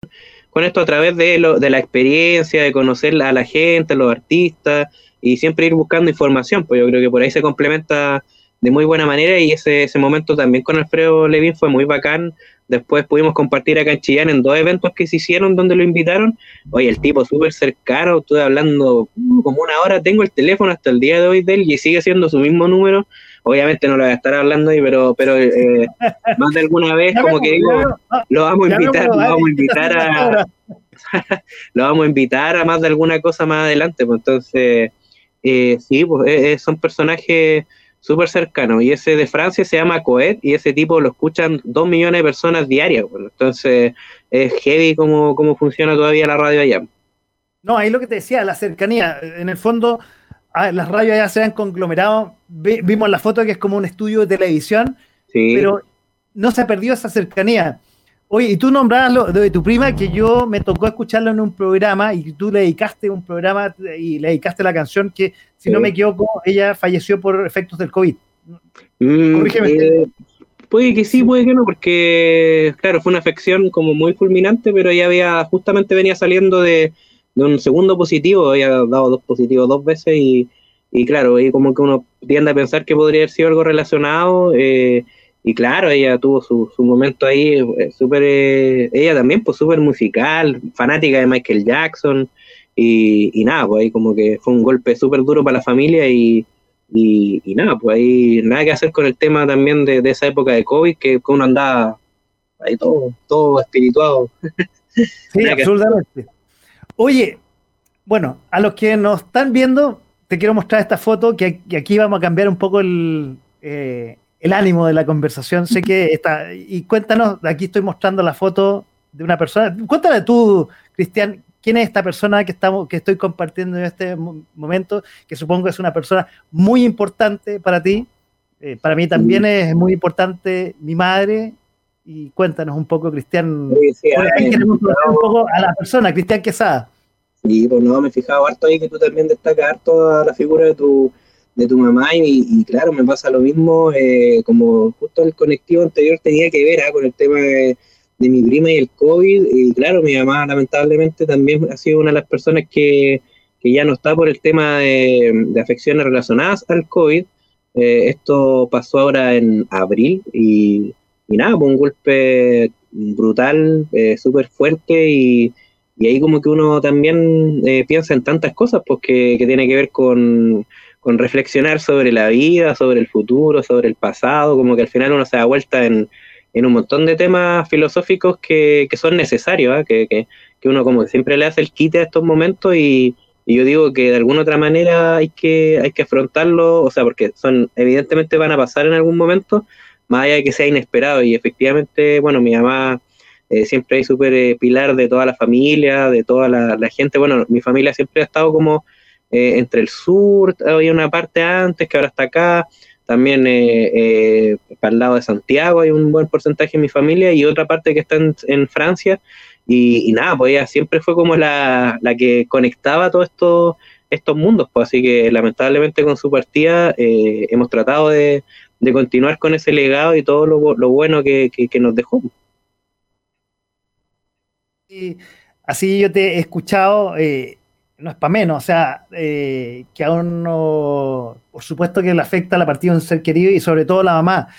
con esto a través de, lo, de la experiencia, de conocer a la gente, a los artistas y siempre ir buscando información, pues yo creo que por ahí se complementa de muy buena manera y ese, ese momento también con Alfredo Levin fue muy bacán. Después pudimos compartir acá en Chillán en dos eventos que se hicieron donde lo invitaron. Oye, el tipo súper cercano, estuve hablando como una hora, tengo el teléfono hasta el día de hoy de él y sigue siendo su mismo número obviamente no lo voy a estar hablando ahí, pero, pero eh, más de alguna (laughs) vez, como que digo, lo vamos a invitar, lo vamos a invitar a, (laughs) lo vamos a invitar a más de alguna cosa más adelante, pues entonces, eh, sí, pues eh, son personajes súper cercanos, y ese de Francia se llama Coet, y ese tipo lo escuchan dos millones de personas diarias, pues, entonces es heavy cómo, cómo funciona todavía la radio allá. No, ahí lo que te decía, la cercanía, en el fondo ah, las radios ya se han conglomerado. vimos la foto que es como un estudio de televisión, pero no se ha perdido esa cercanía. Oye, y tú nombrabas lo de tu prima, que yo me tocó escucharlo en un programa y tú le dedicaste un programa y le dedicaste la canción que, si no me equivoco, ella falleció por efectos del COVID. Mm, Corrígeme. Eh, puede que sí, puede que no, porque, claro, fue una afección como muy fulminante, pero ella había, justamente venía saliendo de, de un segundo positivo, había dado dos positivos dos veces y, y claro, ahí como que uno tiende a pensar que podría haber sido algo relacionado. Eh, y claro, ella tuvo su, su momento ahí eh, súper, eh, ella también pues súper musical, fanática de Michael Jackson y, y, nada, pues ahí como que fue un golpe súper duro para la familia y, y, nada, pues ahí nada que hacer con el tema también de, de esa época de COVID que uno andaba ahí todo, todo espirituado. (laughs) Sí, absolutamente. Oye, bueno, a los que nos están viendo, te quiero mostrar esta foto que, aquí vamos a cambiar un poco el, eh, el ánimo de la conversación. Sé que (laughs) está. Y cuéntanos, aquí estoy mostrando la foto de una persona. Cuéntale tú, Cristian, quién es esta persona que, estamos, que estoy compartiendo en este momento, que supongo que es una persona muy importante para ti. Eh, para mí también es muy importante mi madre. Y cuéntanos un poco, Cristian. Sí, queremos conocer un poco a la persona, Cristian Quesada. Sí, pues no, me he fijado harto ahí que tú también destacas harto a la figura de tu de tu mamá y, claro, me pasa lo mismo, eh, como justo el conectivo anterior tenía que ver ah, con el tema de, mi prima y el COVID, y claro, mi mamá lamentablemente también ha sido una de las personas que, ya no está por el tema de, afecciones relacionadas al COVID. Eh, esto pasó ahora en abril y, nada, fue un golpe brutal, eh, súper fuerte y, ahí como que uno también piensa en tantas cosas, pues que tiene que ver con con reflexionar sobre la vida, sobre el futuro, sobre el pasado, como que al final uno se da vuelta en, en un montón de temas filosóficos que, que son necesarios, ¿eh? que, que, que, uno como siempre le hace el quite a estos momentos y, y, yo digo que de alguna otra manera hay que, hay que afrontarlo, o sea, porque son evidentemente van a pasar en algún momento, más allá de que sea inesperado. Y efectivamente, bueno, mi mamá eh, siempre hay súper eh, pilar de toda la familia, de toda la, gente, bueno, mi familia siempre ha estado como eh, entre el sur, había una parte antes que ahora está acá, también eh, para el lado de Santiago hay un buen porcentaje en mi familia y otra parte que está en, Francia. Y, nada, pues ella siempre fue como la, la que conectaba todos estos, estos mundos, pues. Así que lamentablemente con su partida hemos tratado de, de, continuar con ese legado y todo lo, lo bueno que, que, nos dejó. Y así yo te he escuchado, eh, no es para menos, o sea, eh, que a uno, por supuesto que le afecta a la partida de un ser querido y sobre todo la mamá,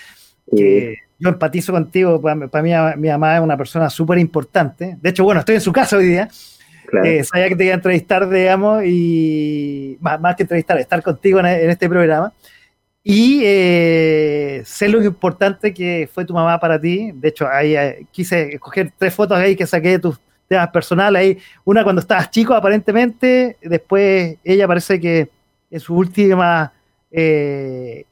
que yo empatizo contigo, para, mí mi mamá es una persona súper importante, de hecho, bueno, estoy en su casa hoy día, eh, sabía que te iba a entrevistar, digamos, y más, que entrevistar, estar contigo en, este programa, y eh, sé lo importante que fue tu mamá para ti, de hecho, ahí quise escoger tres fotos ahí que saqué de tus temas personales ahí. Una cuando estabas chico, aparentemente, después ella parece que en su última. Eh,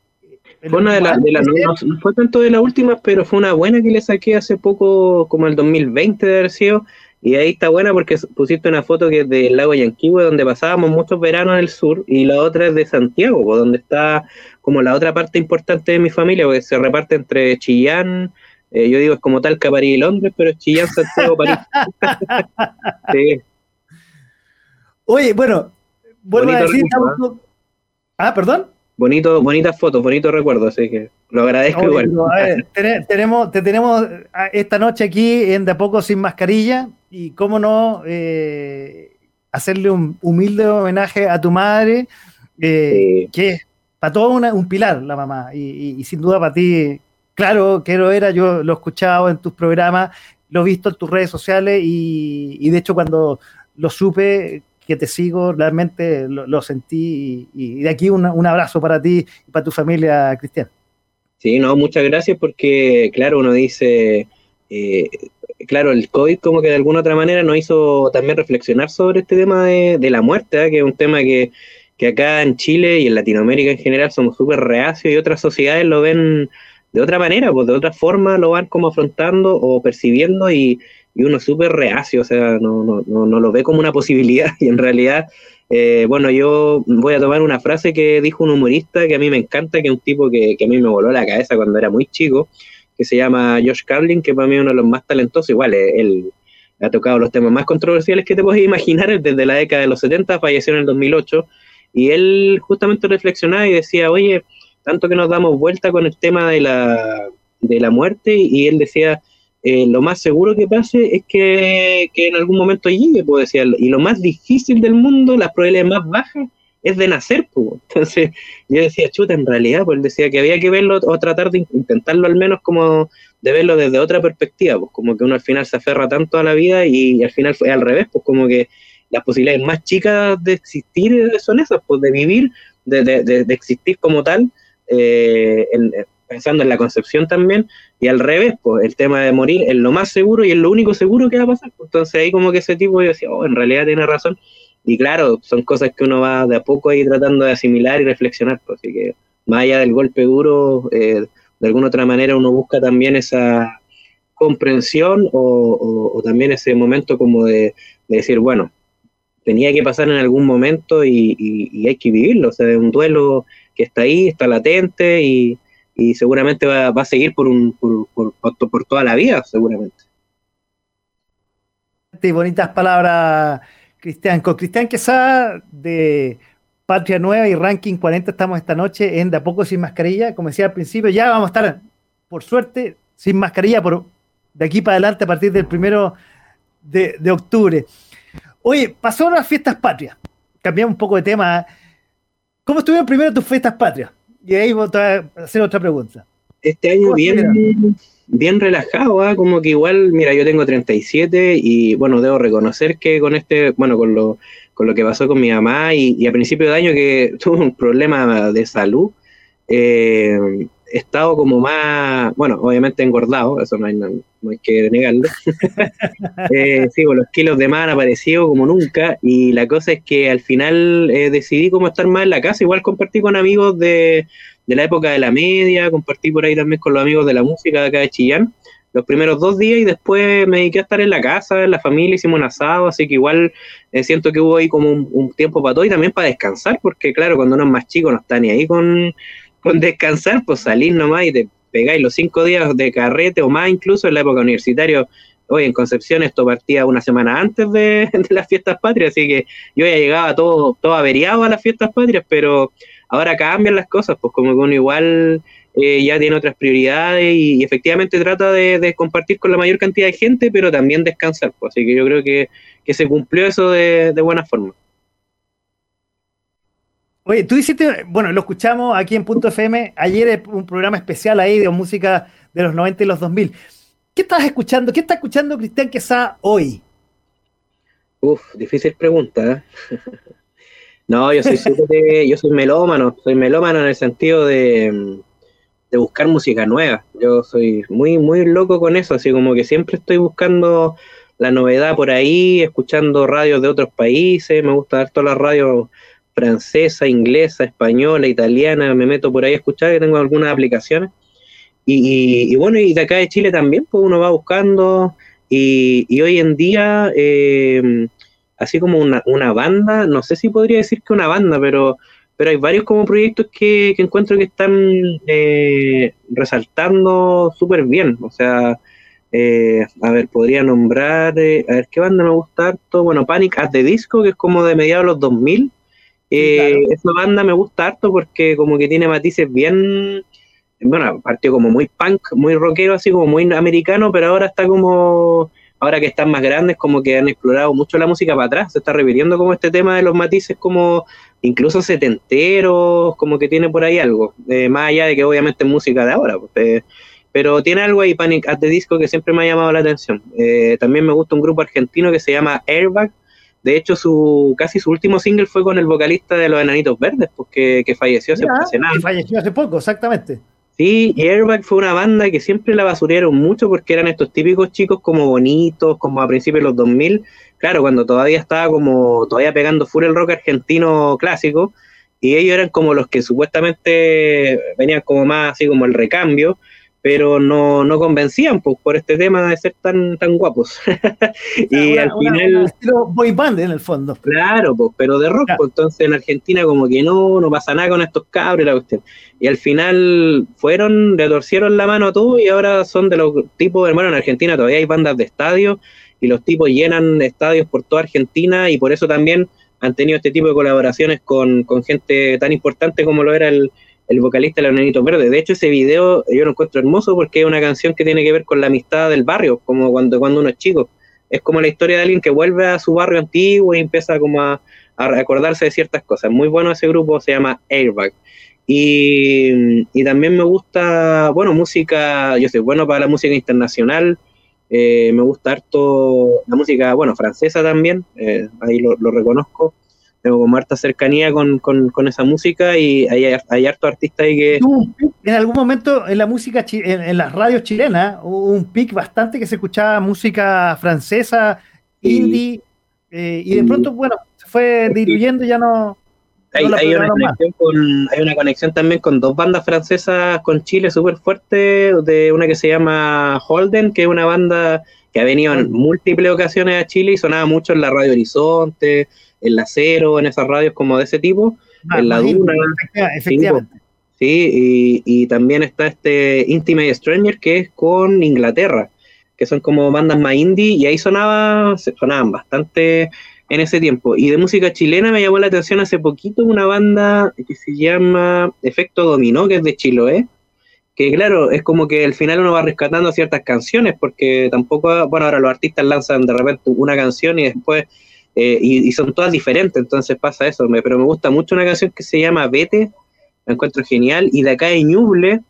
fue una de las, no, fue tanto de las últimas, pero fue una buena que le saqué hace poco, como el 2020 de haber sido. Y ahí está buena porque pusiste una foto que es del lago Yanquihue, donde pasábamos muchos veranos en el sur, y la otra es de Santiago, donde está como la otra parte importante de mi familia, porque se reparte entre Chillán, eh, yo digo, es como tal que París y Londres, pero es Chillán, Santiago, París. (laughs) sí. Oye, bueno, vuelvo a decir. Ah, perdón. Bonito, bonitas fotos, bonitos recuerdos, así que lo agradezco igual. (laughs) tenemos, te tenemos esta noche aquí en De a poco sin mascarilla y cómo no eh, hacerle un humilde homenaje a tu madre, eh, que es para todo un pilar la mamá y sin duda para ti claro que lo era, yo lo he escuchado en tus programas, lo he visto en tus redes sociales y, de hecho cuando lo supe que te sigo, realmente lo, sentí y, de aquí un, abrazo para ti y para tu familia, Cristian. Sí, no, muchas gracias porque, claro, uno dice, eh, claro, el COVID como que de alguna otra manera nos hizo también reflexionar sobre este tema de, la muerte, ¿eh? que es un tema que, que acá en Chile y en Latinoamérica en general somos súper reacios y otras sociedades lo ven de otra manera, pues de otra forma lo van como afrontando o percibiendo y, y uno es súper reacio, o sea, no, no, no, lo ve como una (laughs) posibilidad y en realidad, eh, bueno, yo voy a tomar una frase que dijo un humorista que a mí me encanta, que es un tipo que, que a mí me voló la cabeza cuando era muy chico, que se llama Josh Carlin, que para mí es uno de los más talentosos, igual, eh, él ha tocado los temas más controversiales que te puedes imaginar desde la década de los 70, falleció en el 2008, y él justamente reflexionaba y decía, oye, tanto que nos damos vuelta con el tema de la, de la muerte y él decía, eh, lo más seguro que pase es que, en algún momento llegue, pues decía, y lo más difícil del mundo, las probabilidades más bajas, es de nacer, pues. (laughs) Entonces yo decía, chuta, en realidad, pues él decía que había que verlo o tratar de intentarlo al menos como de verlo desde otra perspectiva, pues como que uno al final se aferra tanto a la vida y, al final fue al revés, pues como que las posibilidades más chicas de existir son esas, pues de vivir, de, de, de, existir como tal, eh, pensando en la concepción también, y al revés, pues el tema de morir es lo más seguro y es lo único seguro que va a pasar. Pues, entonces ahí como que ese tipo yo decía, oh, en realidad tiene razón, y claro, son cosas que uno va de a poco ahí tratando de asimilar y reflexionar, pues, así que más allá del golpe duro, eh, de alguna otra manera uno busca también esa comprensión o, también ese momento como de, decir, bueno, tenía que pasar en algún momento y, hay que vivirlo, o sea, es un duelo que está ahí, está latente y, seguramente va, a seguir por, un, por, por, toda la vida, seguramente. Bonitas palabras Cristian, con Cristian Quesada de Patria Nueva y Ranking 40 estamos esta noche en De a poco sin mascarilla. Como decía al principio, ya vamos a estar, por suerte, sin mascarilla por, de aquí para adelante a partir del primero de, octubre. Oye, pasó las fiestas patrias. Cambiamos un poco de tema. ¿Cómo estuvieron primero tus fiestas patrias? Y ahí voy a hacer otra pregunta. Este año bien, bien relajado, ¿ah? como que igual, mira, yo tengo 37 y bueno, debo reconocer que con este, bueno, con lo, con lo que pasó con mi mamá y, a principio de año que (laughs) tuvo un problema de salud, eh, estado como más, bueno, obviamente engordado, eso no hay, no, hay que negarlo. (laughs) eh, sí, pues los kilos de más han aparecido como nunca y la cosa es que al final eh, decidí como estar más en la casa, igual compartí con amigos de de la época de la media, compartí por ahí también con los amigos de la música de acá de Chillán, los primeros dos días y después me dediqué a estar en la casa, en la familia, hicimos un asado, así que igual eh, siento que hubo ahí como un, tiempo para todo y también para descansar, porque claro, cuando uno es más chico no está ni ahí con, descansar, pues salir nomás y te pegáis los cinco días de carrete o más incluso en la época universitaria. Hoy en Concepción esto partía una semana antes de, (laughs) de, las fiestas patrias, así que yo ya llegaba todo, todo averiado a las fiestas patrias, pero ahora cambian las cosas, pues como que uno igual eh, ya tiene otras prioridades y, efectivamente trata de, compartir con la mayor cantidad de gente, pero también descansar. Pues, así que yo creo que, se cumplió eso de, buena forma. Oye, tú hiciste, bueno, lo escuchamos aquí en Punto FM, ayer un programa especial ahí de música de los 90 y los 2000. ¿Qué estás escuchando? ¿Qué está escuchando Cristian Quesada hoy? Uf, difícil pregunta. ¿eh? (laughs) No, yo soy yo soy melómano, soy melómano en el sentido de, buscar música nueva. Yo soy muy, muy loco con eso, así como que siempre estoy buscando la novedad por ahí, escuchando radios de otros países, me gusta ver todas las radios francesa, inglesa, española, italiana, me meto por ahí a escuchar, que tengo algunas aplicaciones. Y, bueno, y de acá de Chile también, pues uno va buscando, y, hoy en día eh, así como una, una banda, no sé si podría decir que una banda, pero, pero hay varios como proyectos que, encuentro que están eh, resaltando súper bien. O sea, eh, a ver, podría nombrar, eh, a ver, ¿qué banda me gusta harto? Bueno, Panic at the Disco, que es como de mediados de los 2000. Esa banda me gusta harto porque como que tiene matices bien, bueno, partió como muy punk, muy rockero, así como muy americano, pero ahora está como ahora que están más grandes, como que han explorado mucho la música para atrás, se está repitiendo como este tema de los matices como incluso setenteros, como que tiene por ahí algo, eh, más allá de que obviamente es música de ahora, pues, eh, pero tiene algo ahí Panic at the Disco que siempre me ha llamado la atención. Eh, también me gusta un grupo argentino que se llama Airbag, de hecho su casi su último single fue con el vocalista de Los Enanitos Verdes, porque que falleció hace, hace nada. Que falleció hace poco, exactamente. Sí, Airbag fue una banda que siempre la basurearon mucho porque eran estos típicos chicos como bonitos, como a principios de los 2000. Claro, cuando todavía estaba como, todavía pegando full el rock argentino clásico. Y ellos eran como los que supuestamente venían como más así como el recambio pero no, no convencían pues, por este tema de ser tan, tan guapos. (laughs) y al final... estilo boy band en el fondo. Claro, pues, pero de rock. Pues, entonces en Argentina como que no, no pasa nada con estos cabros y la cuestión. Y al final fueron, le torcieron la mano a todos y ahora son de los tipos, bueno, en Argentina todavía hay bandas de estadios y los tipos llenan estadios por toda Argentina y por eso también han tenido este tipo de colaboraciones con, con gente tan importante como lo era el el vocalista de Los Nenitos Verdes. De hecho, ese video yo lo encuentro hermoso porque es una canción que tiene que ver con la amistad del barrio, como cuando, cuando uno es chico. es como la historia de alguien que vuelve a su barrio antiguo y empieza como a, a acordarse de ciertas cosas. Muy bueno ese grupo, se llama Airbag. Y, y, también me gusta, bueno, música, yo soy bueno para la música internacional, eh, me gusta harto la música, bueno, francesa también, eh, ahí lo, lo, reconozco, como harta cercanía con, con, con esa música y hay, hay, harto artista ahí que... En algún momento en la música, en, en las radios chilenas, hubo un pic bastante que se escuchaba música francesa, indie, eh, y de pronto, bueno, se fue diluyendo y ya no hay, hay, una conexión con, hay una conexión también con dos bandas francesas con Chile súper fuerte, de una que se llama Holden, que es una banda que ha venido en múltiples ocasiones a Chile y sonaba mucho en la Radio Horizonte, en la Cero, en esas radios como de ese tipo, ah, en la Duna. Efectivamente. Sí, y, y, también está este Intimate Stranger que es con Inglaterra, que son como bandas más indie y ahí sonaba, sonaban bastante en ese tiempo. Y de música chilena me llamó la atención hace poquito una banda que se llama Efecto Dominó, que es de Chiloé, que claro, es como que al final uno va rescatando ciertas canciones, porque tampoco, bueno, ahora los artistas lanzan de repente una canción y después, eh, y, y, son todas diferentes, entonces pasa eso, pero me gusta mucho una canción que se llama Vete, la encuentro genial, y de acá en Ñuble,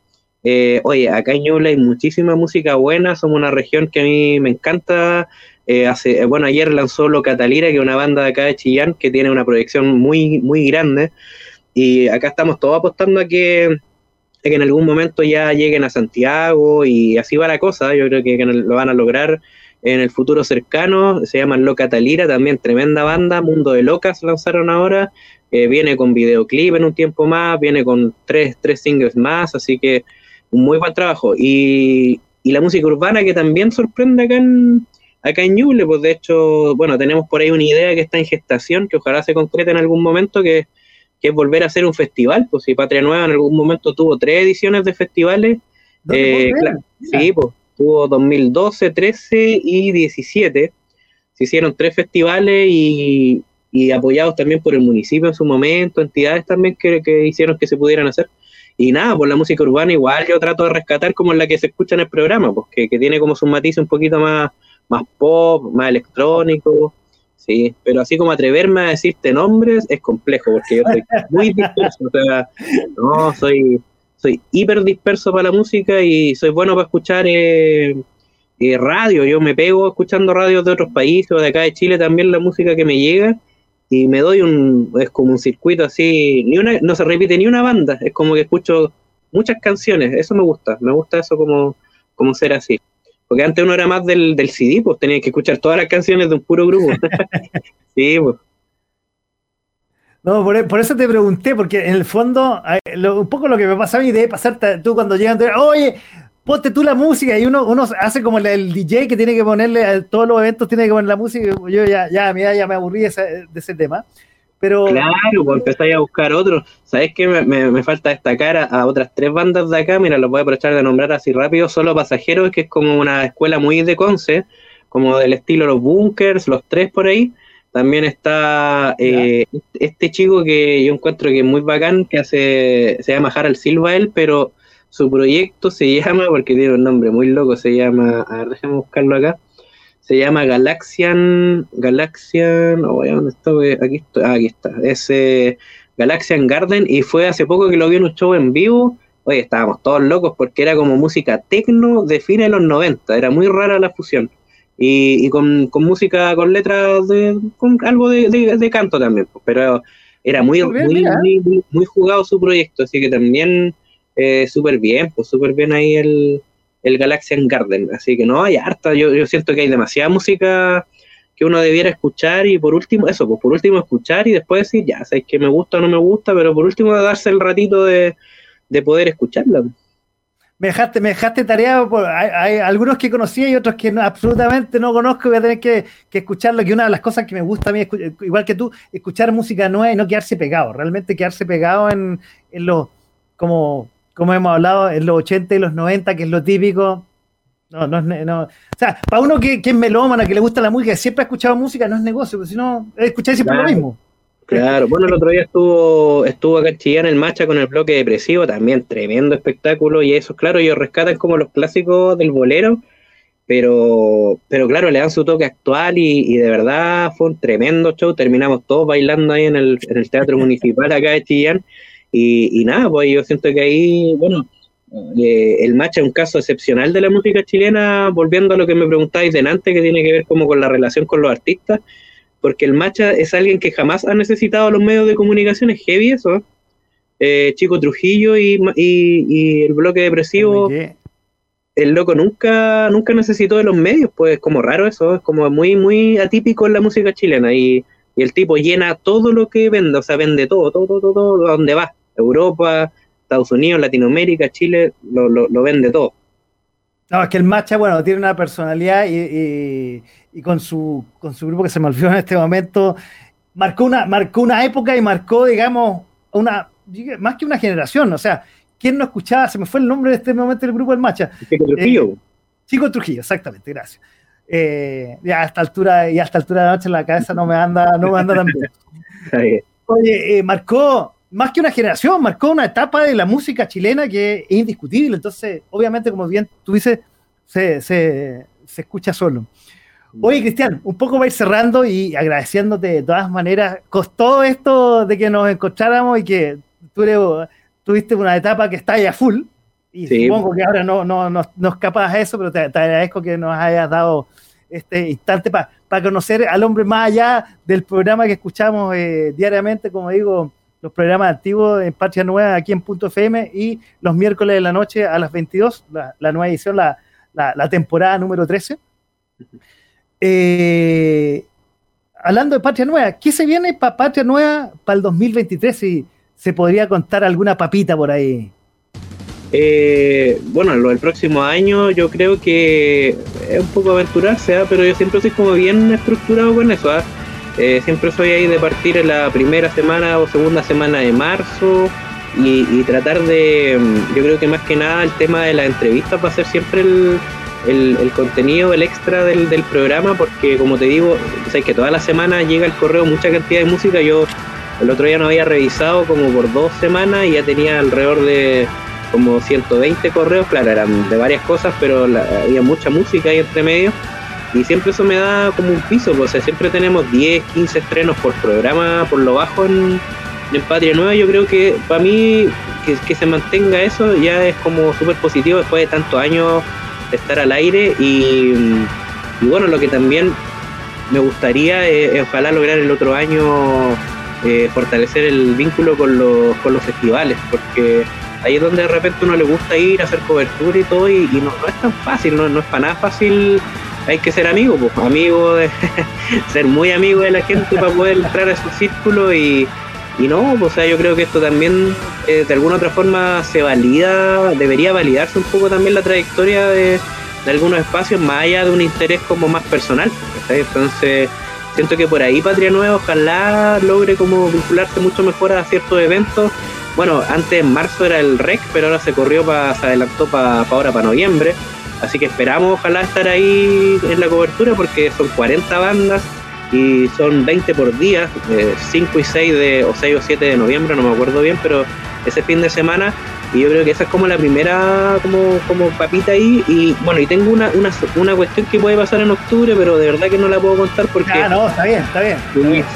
eh, oye, acá en Ñuble hay muchísima música buena, somos una región que a mí me encanta. Eh, hace, eh, bueno, ayer lanzó Lo Catalira, que es una banda de acá de Chillán que tiene una proyección muy, muy grande. Y acá estamos todos apostando a que, que en algún momento ya lleguen a Santiago y así va la cosa. Yo creo que, lo van a lograr en el futuro cercano. Se llaman Lo Catalira, también tremenda banda. Mundo de Locas lanzaron ahora. Eh, viene con videoclip en un tiempo más, viene con tres, tres singles más, así que un muy buen trabajo. Y, y la música urbana que también sorprende acá en, acá en Ñuble, pues de hecho, bueno, tenemos por ahí una idea que está en gestación, que ojalá se concrete en algún momento, que, que es volver a hacer un festival, pues si Patria Nueva en algún momento tuvo tres ediciones de festivales, eh, claro, sí, pues tuvo 2012, 13 y 17, se hicieron tres festivales y, y apoyados también por el municipio en su momento, entidades también que, que hicieron que se pudieran hacer. Y nada, por la música urbana igual yo trato de rescatar como la que se escucha en el programa, pues que, que tiene como su matiz un poquito más, más pop, más electrónico, sí, pero así como atreverme a decirte nombres es complejo, porque yo soy muy disperso, o sea, no, soy, soy hiper disperso para la música y soy bueno para escuchar eh, eh, radio, yo me pego escuchando radios de otros países o de acá de Chile también la música que me llega y me doy un, es como un circuito así, ni una, no se repite ni una banda, es como que escucho muchas canciones, eso me gusta, me gusta eso como, como ser así. Porque antes uno era más del, del CD, pues tenía que escuchar todas las canciones de un puro grupo. (laughs) (laughs) sí, pues. No, por, por, eso te pregunté, porque en el fondo, lo, un poco lo que me pasa a mí debe pasarte tú cuando llegan, te, oye, ponte tú la música y uno, uno hace como el, el, DJ que tiene que ponerle a todos los eventos, tiene que poner la música. Yo ya, ya, mira, ya me aburrí de ese, de ese tema. Pero, claro, pues empezáis a buscar otro. ¿Sabes qué? Me, me, me falta destacar a, a, otras tres bandas de acá. Mira, lo voy a aprovechar de nombrar así rápido. Solo Pasajeros, que es como una escuela muy de Conce, como del estilo Los Bunkers, los tres por ahí. También está eh, este chico que yo encuentro que es muy bacán, que hace, se llama Harald Silva él, pero su proyecto se (laughs) llama, porque tiene un nombre muy loco, se llama, a ver, déjame buscarlo acá se llama Galaxian, Galaxian, oh, ¿dónde está? Aquí ah, aquí está, es eh, Galaxian Garden y fue hace poco que lo vi en un show en vivo, oye, estábamos todos locos porque era como música tecno de fines de los 90, era muy rara la fusión. Y, y con, con, música, con letras de, con algo de, de, de canto también, pues, pero era muy, muy, muy, muy, jugado su proyecto, así que también eh, súper bien, pues súper bien ahí el, el Galaxian Garden. Así que no hay harta, yo, yo siento que hay demasiada música que uno debiera escuchar y por último, eso, pues por último escuchar y después decir, ya, sabes que me gusta o no me gusta, pero por último darse el ratito de, de poder escucharla. Me dejaste, me dejaste tarea, hay, hay, algunos que conocía y otros que no, absolutamente no conozco, voy a tener que, que, escucharlo, que una de las cosas que me gusta a mí, igual que tú, escuchar música nueva y no quedarse pegado, realmente quedarse pegado en, en lo, como como hemos hablado, en los 80 y los 90, que es lo típico. No, no es. No. O sea, para uno que, que, es melómana, que le gusta la música, siempre ha escuchado música, no es negocio, porque si no, escucháis siempre claro. lo mismo. Claro, bueno, el otro día estuvo, estuvo acá en Chillán el Macha con el bloque depresivo, también tremendo espectáculo, y eso, claro, ellos rescatan como los clásicos del bolero, pero, pero claro, le dan su toque actual y, de verdad fue un tremendo show. Terminamos todos bailando ahí en el, en el Teatro Municipal acá de Chillán. Y, nada, pues yo siento que ahí, bueno, eh, el match es un caso excepcional de la música chilena, volviendo a lo que me preguntáis delante, que tiene que ver como con la relación con los artistas, porque el Macha es alguien que jamás ha necesitado los medios de comunicación, es heavy eso. Eh, Chico Trujillo y, y, el bloque depresivo el loco nunca, nunca necesitó de los medios, pues es como raro eso, es como muy, muy atípico en la música chilena y, el tipo llena todo lo que vende, o sea, vende todo, todo, todo, todo, a donde va, Europa, Estados Unidos, Latinoamérica, Chile, lo, lo, vende todo. No, es que el Macha, bueno, tiene una personalidad y, y, con, su, con su grupo que se me olvidó en este momento, marcó una, marcó una época y marcó, digamos, una, más que una generación, o sea, ¿Quién no escuchaba? Se me fue el nombre de este momento del grupo del Macha. Chico Trujillo. Eh, Chico Trujillo, exactamente, gracias. Eh, ya a esta altura, y a esta altura de la noche la cabeza no me anda, no me anda tan bien. (laughs) Oye, eh, marcó más que una generación, marcó una etapa de la música chilena que es indiscutible. Entonces, obviamente, como bien tú dices, se, se, se escucha solo. Oye, Cristian, un poco va a ir cerrando y agradeciéndote de todas maneras. Costó esto de que nos encontráramos y que tú eres tuviste una etapa que está ya full, y supongo que ahora no, no, no, no escapas a eso, pero te, agradezco que nos hayas dado este instante para conocer al hombre más allá del programa que escuchamos eh, diariamente, como digo, los programas antiguos en Patria Nueva aquí en Punto FM y los miércoles de la noche a las 22, la, nueva edición, la, la, temporada número 13. Eh, hablando de Patria Nueva, ¿qué se viene para Patria Nueva para el 2023? Y, se podría contar alguna papita por ahí? Eh, bueno, lo del próximo año yo creo que es un poco aventurarse, ¿ah? pero yo siempre soy como bien estructurado con eso. ¿ah? Siempre soy ahí de partir en la primera semana o segunda semana de marzo y, tratar de, mm, yo creo que más que nada el tema de la entrevista va a ser siempre el, el, contenido, el extra del, del, programa, porque como te digo, sabes que toda la semana llega el correo mucha cantidad de música, yo el otro día no había revisado como por dos semanas y ya tenía alrededor de como 120 correos, claro, eran de varias cosas, pero había mucha música ahí entre medio. Y siempre eso me da como un piso, pues, siempre tenemos 10, 15 estrenos por programa, por lo bajo en, Patria Nueva. Yo creo que para mí que, se mantenga eso ya es como súper positivo después de tantos años de estar al aire. Y, bueno, lo que también me gustaría es ojalá lograr el otro año eh, fortalecer el vínculo con los, con los festivales, porque ahí es donde de repente uno le gusta ir a hacer cobertura y todo, y, no, es tan fácil, no, es para nada fácil. Hay que ser amigo, pues, amigo de (laughs) ser muy amigo de la gente para poder entrar a su círculo y, y no, o sea, yo creo que esto también eh, de alguna otra forma se valida, debería validarse un poco también la trayectoria de, de algunos espacios más allá de un interés como más personal. Entonces, siento que por ahí Patria Nueva ojalá logre como vincularse mucho mejor a ciertos eventos. Bueno, antes en marzo era el REC, pero ahora se corrió, para se adelantó para ahora, para noviembre. Así que esperamos ojalá estar ahí en la cobertura porque son 40 bandas y son 20 por día, 5 y 6 de, o 6 o 7 de noviembre, no me acuerdo bien, pero ese fin de semana y yo creo que esa es como la primera como, como papita ahí. Y bueno, y tengo una, una, una cuestión que puede pasar en octubre, pero de verdad que no la puedo contar porque. Ah, no, está bien, está bien.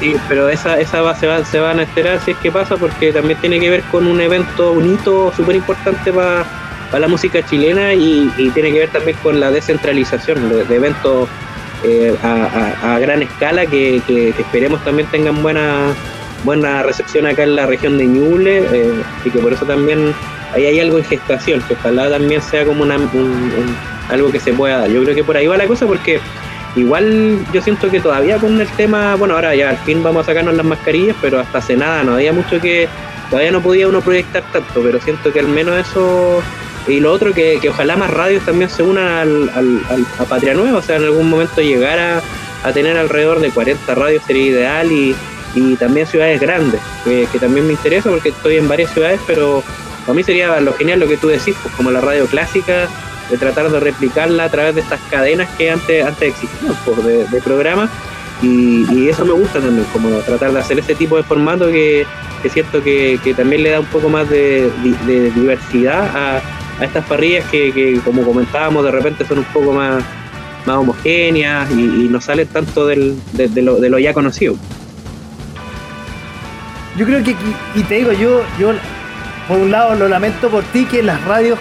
Sí, pero esa, esa va, se, va, se van a esperar si es que pasa, porque también tiene que ver con un evento, un hito súper importante para la música chilena y, tiene que ver también con la descentralización de, eventos eh, a, gran escala que, esperemos también tengan buena buena recepción acá en la región de Ñuble eh, y que por eso también ahí hay algo en gestación, que ojalá también sea como una, algo que se pueda dar. Yo creo que por ahí va la cosa porque igual yo siento que todavía con el tema, bueno, ahora ya al fin vamos a sacarnos las mascarillas, pero hasta hace nada no había mucho que, todavía no podía uno proyectar tanto, pero siento que al menos eso... Y lo otro, que, ojalá más radios también se unan al, a Patria Nueva, o sea, en algún momento llegar a, tener alrededor de 40 radios sería ideal y, también ciudades grandes, que, que, también me interesa porque estoy en varias ciudades, pero a mí sería lo genial lo que tú decís, pues como la radio clásica, de tratar de replicarla a través de estas cadenas que antes, antes existían, pues, de, programas. Y, eso me gusta también, como tratar de hacer este tipo de formato que, es cierto que, también le da un poco más de, diversidad a, estas parrillas que, como comentábamos, de repente son un poco más, más homogéneas y, no salen tanto del, de, lo, de lo ya conocido. Yo creo que, y te digo, yo, yo por un lado lo lamento por ti que las radios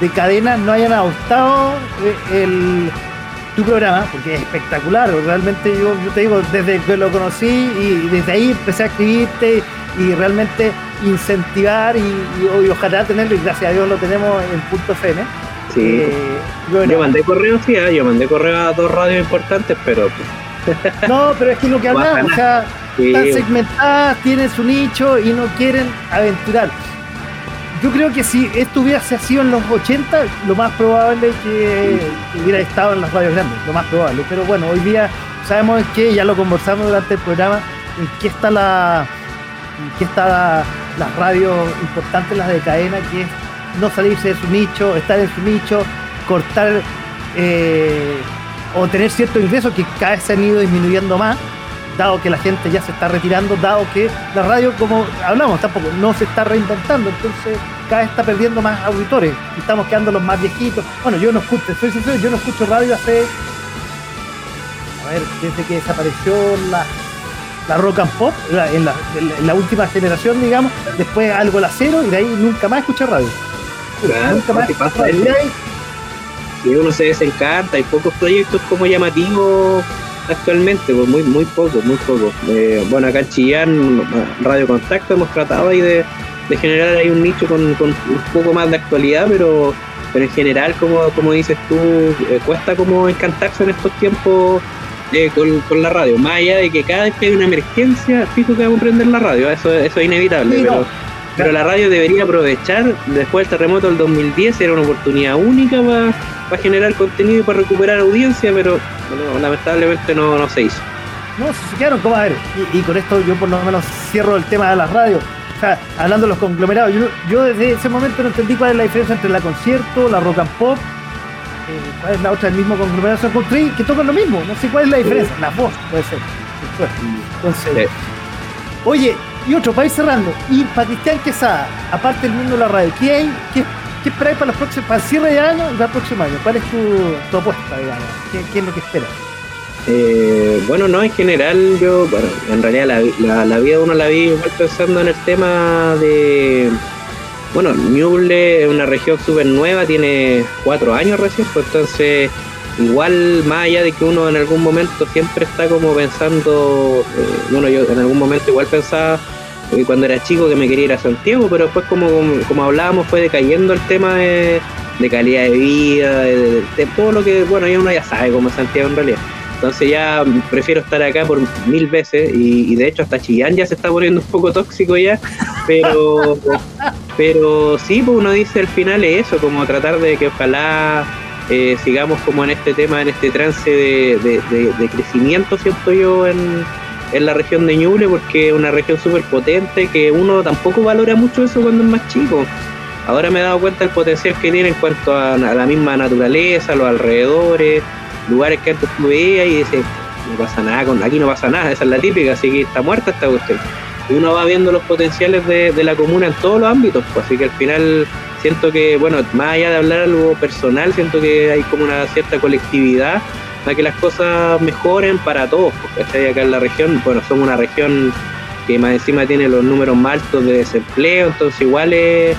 de cadena no hayan adoptado eh, el, tu programa, porque es espectacular. Realmente yo, te digo, desde que lo conocí y, desde ahí empecé a escribirte y realmente incentivar y, ojalá tenerlo, y gracias a Dios lo tenemos en punto FM. Sí. Eh, yo mandé correo, sí, ¿eh? yo mandé correo a dos radios importantes, pero... (laughs) no, pero es que lo que (laughs) hablamos, o sea, están segmentadas, tienen su nicho y no quieren aventurar yo creo que si esto hubiese sido en los 80, lo más probable es que hubiera estado en las radios grandes, lo más probable. Pero bueno, hoy día sabemos que, ya lo conversamos durante el programa, en qué está la qué está las radios importantes, las de cadena, que es no salirse de su nicho, estar en su nicho, cortar eh, o tener ciertos ingresos que cada vez se han ido disminuyendo más dado que la gente ya se está retirando, dado que la radio, como hablamos, tampoco no se está reinventando, entonces cada vez está perdiendo más auditores estamos quedando los más viejitos. Bueno, yo no escucho, soy sincero, yo no escucho radio hace, a ver, desde que desapareció la, la rock and pop, en, la, última generación, digamos, después algo la cero y de ahí nunca más escuché radio. nunca más pasa radio. Y uno se desencanta, hay pocos proyectos como llamativos actualmente, pues muy, muy poco, muy poco. Eh, bueno, acá en Chillán, Radio Contacto, hemos tratado ahí de, generar ahí un nicho con, un poco más de actualidad, pero, pero en general, como, como dices tú, eh, cuesta como encantarse en estos tiempos eh, con, la radio. Más allá de que cada vez que hay una emergencia, fijo que vamos a prender la radio, eso, eso es inevitable, pero, pero la radio debería aprovechar, después del terremoto del 2010, era una oportunidad única para para generar contenido y para recuperar audiencia, pero lamentablemente no, no se hizo. No, se quedaron como a ver, y, con esto yo por lo menos cierro el tema de las radios. O sea, hablando de los conglomerados, yo, desde ese momento no entendí cuál es la diferencia entre la concierto, la rock and pop, cuál es la otra, el mismo conglomerado country, que tocan lo mismo, no sé cuál es la diferencia, la voz puede ser. Entonces, oye, y otro, para ir cerrando, y para Cristian Quesada, aparte del mundo de la radio, ¿qué hay? ¿Qué ¿Qué esperáis para, los próximos, para el cierre de año y para el próximo año? ¿Cuál es tu, apuesta, digamos? ¿Qué, es lo que esperas? Eh, bueno, no, en general yo, bueno, en realidad la, la, vida uno la vi igual pensando en el tema de, bueno, Ñuble es una región súper nueva, tiene cuatro años recién, pues entonces igual más allá de que uno en algún momento siempre está como pensando, eh, bueno, yo en algún momento igual pensaba cuando era chico que me quería ir a Santiago, pero después como, como, hablábamos fue decayendo el tema de, calidad de vida, de, todo lo que, bueno, ya uno ya sabe cómo es Santiago en realidad. Entonces ya prefiero estar acá por mil veces y, de hecho hasta Chillán ya se está poniendo (laughs) un poco tóxico ya, pero, (laughs) pero sí, pues uno dice al final es eso, como tratar de que ojalá eh, sigamos como en este tema, en este trance de, de crecimiento, siento yo, en, en la región de Ñuble porque es una región súper potente que uno tampoco valora mucho eso cuando es más chico. Ahora me he dado cuenta del potencial que tiene en cuanto a, la misma naturaleza, los alrededores, lugares que antes tú veías y dices, no pasa nada, con, aquí no pasa nada, esa es la típica, así que está muerta esta cuestión. Uno va viendo los potenciales de, la comuna en todos los ámbitos, pues, así que al final siento que, bueno, más allá de hablar algo personal, siento que hay como una cierta colectividad para que las cosas mejoren para todos, porque acá en la región, bueno, somos una región que más encima tiene los números más altos de desempleo, entonces igual es,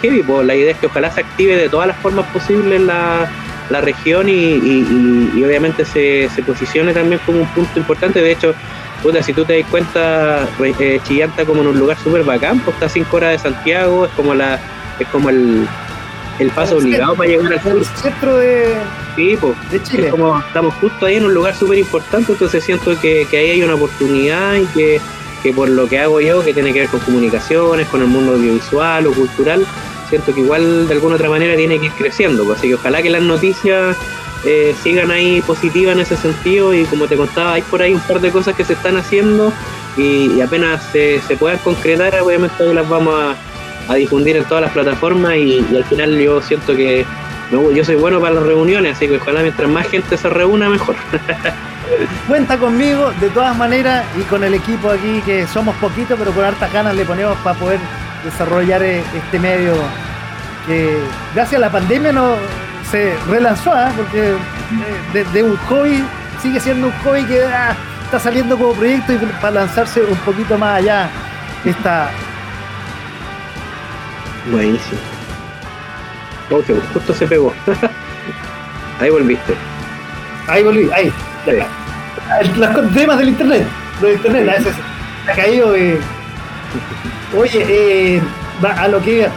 heavy, pues la idea es que ojalá se active de todas las formas posibles la, la región y, obviamente se, se, posicione también como un punto importante, de hecho, puta, si tú te das cuenta, eh, Chillanta como en un lugar súper bacán, pues está a 5 horas de Santiago, es como la es como el, el paso obligado para llegar al centro de, sí, de Chile. como estamos justo ahí en un lugar súper importante, entonces siento que, ahí hay una oportunidad y que, por lo que hago yo, que tiene que ver con comunicaciones, con el mundo audiovisual o cultural, siento que igual de alguna otra manera tiene que ir creciendo. Pues, así que ojalá que las noticias eh, sigan ahí positivas en ese sentido y como te contaba, hay por ahí un par de cosas que se están haciendo y, apenas se, se puedan concretar, obviamente las vamos a a difundir en todas las plataformas y, al final yo siento que yo soy bueno para las reuniones, así que ojalá mientras más gente se reúna mejor. (laughs) Cuenta conmigo de todas maneras y con el equipo aquí que somos poquitos pero con hartas ganas le ponemos para poder desarrollar eh, este medio que gracias a la pandemia no se relanzó, ¿ah? porque de, un hobby sigue siendo un hobby que ah, está saliendo como proyecto y para lanzarse un poquito más allá está (laughs) buenísimo. Oh, justo se pegó. (laughs) Ahí volviste. Ahí volví ahí las temas del internet del internet SS ha caído eh. Oye eh, a lo que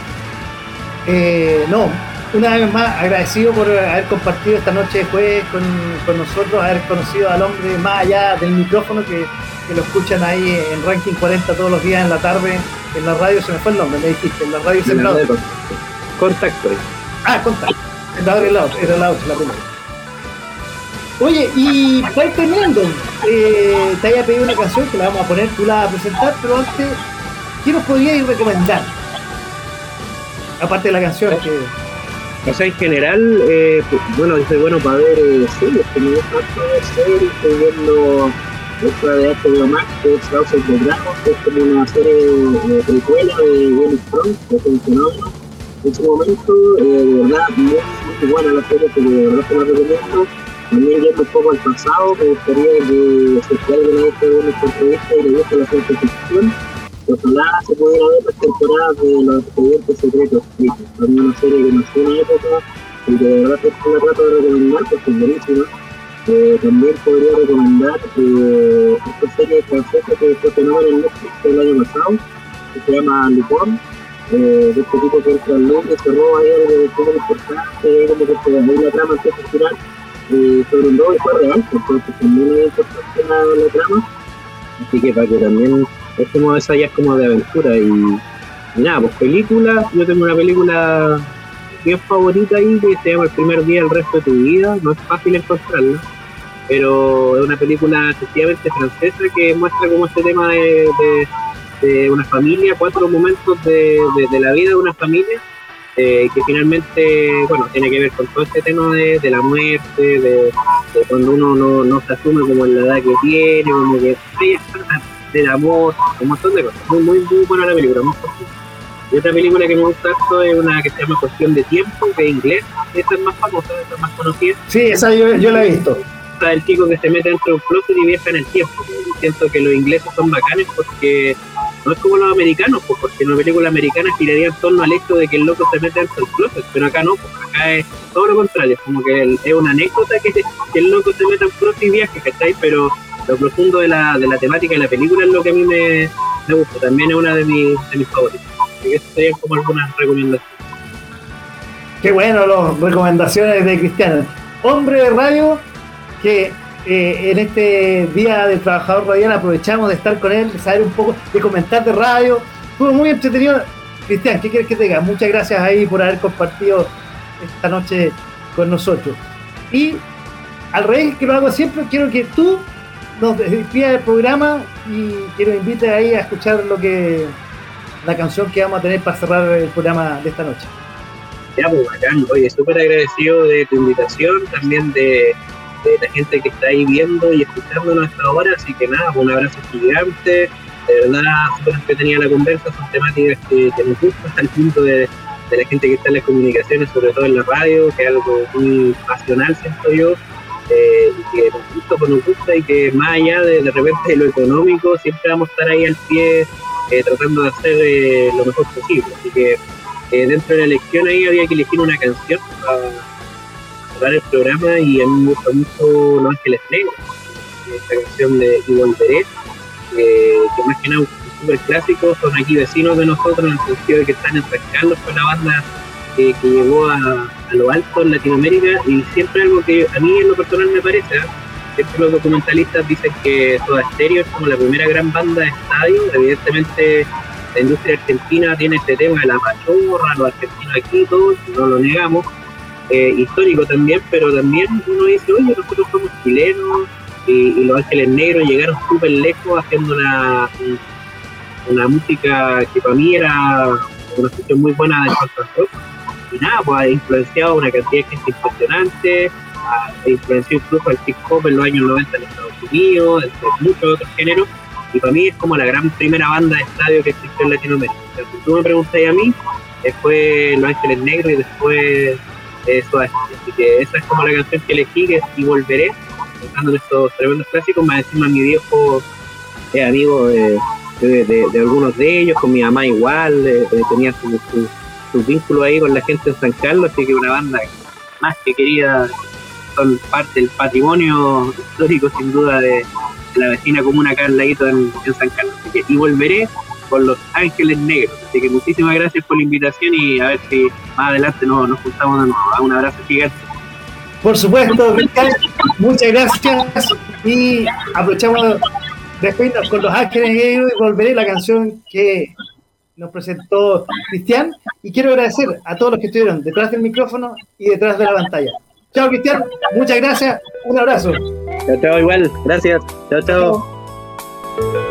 eh, no una vez más agradecido por haber compartido esta noche de jueves con, con nosotros, haber conocido al hombre más allá del micrófono que, lo escuchan ahí en Ranking 40 todos los días en la tarde, en la radio, se me fue el nombre, me dijiste, en la radio Contacto. Contacto. Ah, contacto. Era la otra, era la otra, la primera. Oye, y para ir terminando, eh, te había pedido una canción que la vamos a poner, tú la vas a presentar, pero antes, ¿qué nos podrías recomendar? Aparte de la canción que o sea, en general, eh, pues, bueno, soy bueno para ver eh, series, que me gusta ver series, estoy viendo esta de HBO Max, que es House of the que es como una serie de precuela de Game Thrones, que es un fenómeno. En su momento, eh, de verdad, muy, muy buena la serie, porque de verdad se la recomiendo. También yendo un poco al pasado, me gustaría que se alguien a este bueno entrevista y le gusta la ciencia ficción Ojalá se pudiera ver las temporadas de los expedientes secretos, también una serie que nació en una época y que de verdad que la trato de recomendar porque es buenísima. Eh, también podría recomendar eh, esta serie francesa que fue fenómeno en Netflix el año pasado, que se llama Lupin, eh, de este tipo que entra al Londres, se roba ahí algo súper importante, como que se ahí la trama empieza a girar eh, sobre un robo y fue real, entonces también es importante la, la trama. Así que para que también es como esa ya como de aventura y, nada, pues película, yo tengo una película bien favorita ahí que se llama El primer día del resto de tu vida, no es fácil encontrarla, pero es una película efectivamente francesa que muestra como este tema de, de, una familia, cuatro momentos de, de, la vida de una familia, eh, que finalmente, bueno, tiene que ver con todo este tema de, la muerte, de, cuando uno no, no se asume como en la edad que tiene, como que del amor, un montón de cosas. Muy, muy, muy buena la película, muy Y otra película que me gusta esto es una que se llama Cuestión de Tiempo, que es inglés. Esta es más famosa, esta es más conocida. Sí, esa yo, yo la he visto. Está el chico que se mete dentro de un closet y viaja en el tiempo. Siento que los ingleses son bacanes porque no es como los americanos, pues, porque en una película americana giraría en torno al hecho de que el loco se mete dentro del closet, pero acá no, pues acá es todo lo contrario, como que es una anécdota que, el loco se mete en closet y viaje, ¿cachai? Pero lo profundo de la, de la temática de la película es lo que a mí me, me gusta. También es una de mis, de mis favoritas. Así que serían como algunas recomendaciones. Qué bueno las recomendaciones de Cristiano. Hombre de radio que eh, en este Día del Trabajador Radial aprovechamos de estar con él, de saber un poco, de comentar de radio. Estuvo muy entretenido. Cristian, ¿qué quieres que te diga? Muchas gracias ahí por haber compartido esta noche con nosotros. Y al revés que lo hago siempre, quiero que tú nos despida del programa y quiero invite ahí a escuchar lo que la canción que vamos a tener para cerrar el programa de esta noche. Ya, pues bacán, oye, súper agradecido de tu invitación, también de, la gente que está ahí viendo y escuchándonos hasta ahora, así que nada, un abrazo gigante, de verdad, súper tenía la conversa, son temáticas que, que nos gustan al punto de, de la gente que está en las comunicaciones, sobre todo en la radio, que es algo muy pasional, siento yo, eh, que nos gusta, pues nos gusta y que más allá de, de repente lo económico, siempre vamos a estar ahí al pie eh, tratando de hacer eh, lo mejor posible. Así que dentro de la elección ahí había que elegir una canción para cerrar el programa y a mí me gusta mucho Los Ángeles Negros, esta canción de Y Volveré, que más que nada un súper clásico, son aquí vecinos de nosotros en el sentido de que están en con la banda que llegó a, a lo alto en Latinoamérica y siempre algo que a mí en lo personal me parece, ¿eh? siempre los documentalistas dicen que Toda Stereo es como la primera gran banda de estadio, evidentemente la industria argentina tiene este tema de la machorra, los argentinos aquí, todos, no lo negamos, eh, histórico también, pero también uno dice, oye, nosotros somos chilenos y, los Ángeles Negros llegaron súper lejos haciendo una, una música que para mí era una cuestión muy buena de y nada, pues ha influenciado una cantidad de gente impresionante, ha influenciado incluso al hip hop en los años 90 en Estados Unidos, entre muchos otros géneros, y para mí es como la gran primera banda de estadio que existió en Latinoamérica. si tú me preguntas a mí, después Los Ángeles Negros y después Eso es, así que esa es como la canción que elegí, que Y Volveré, cantando estos tremendos clásicos, más encima mi viejo es amigo de, algunos de ellos, con mi mamá igual, eh, eh, tenía su, vínculo ahí con la gente en San Carlos, así que una banda más que querida, son parte del patrimonio histórico sin duda de, la vecina comuna acá al ladito en, San Carlos. Así que, y volveré con Los Ángeles Negros. Así que muchísimas gracias por la invitación y a ver si más adelante nos, nos juntamos de nuevo. Un abrazo gigante. Por supuesto, muchas gracias y aprovechamos despedirnos con Los Ángeles Negros y volveré la canción que nos presentó Cristian y quiero agradecer a todos los que estuvieron detrás del micrófono y detrás de la pantalla. Chao Cristian, muchas gracias, un abrazo. Chao, chao, igual, gracias. chao. chao. chao.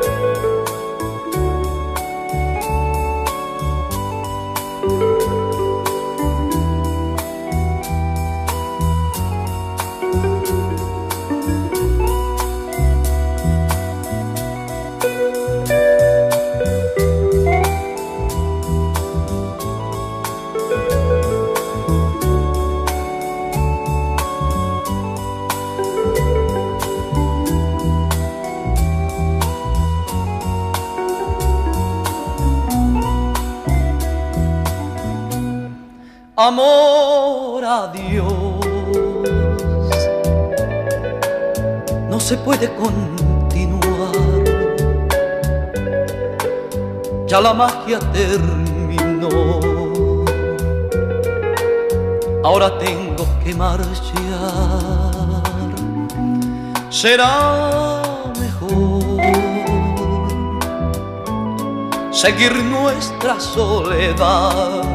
Amor a Dios. No se puede continuar, ya la magia terminó. Ahora tengo que marchar, será mejor seguir nuestra soledad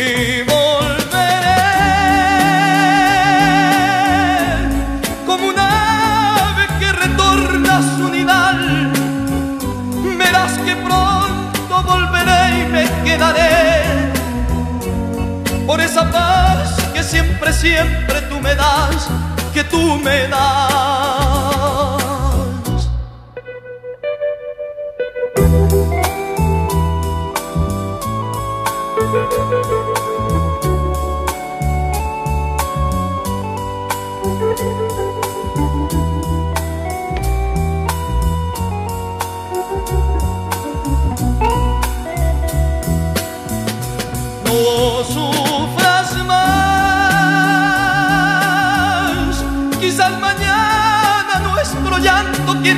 y volveré como un ave que retorna a su nidal. Verás que pronto volveré y me quedaré por esa paz que siempre, siempre tú me das, que tú me das.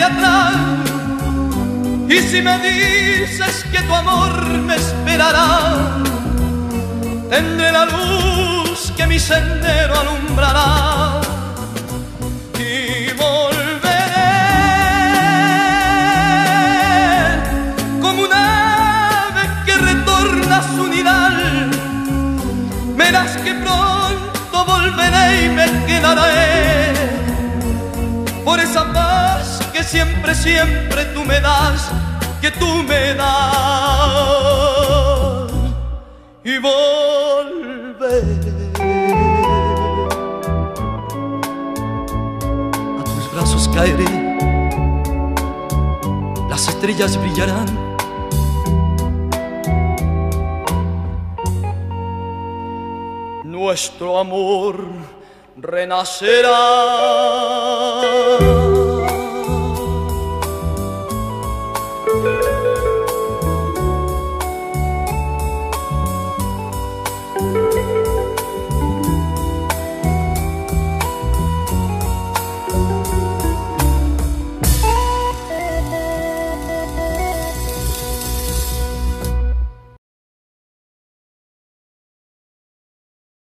Atrás. Y si me dices que tu amor me esperará, tendré la luz que mi sendero alumbrará. Y me quedaré por esa paz que siempre, siempre tú me das, que tú me das. Y volveré a tus brazos caeré, las estrellas brillarán. Nuestro amor renacerá.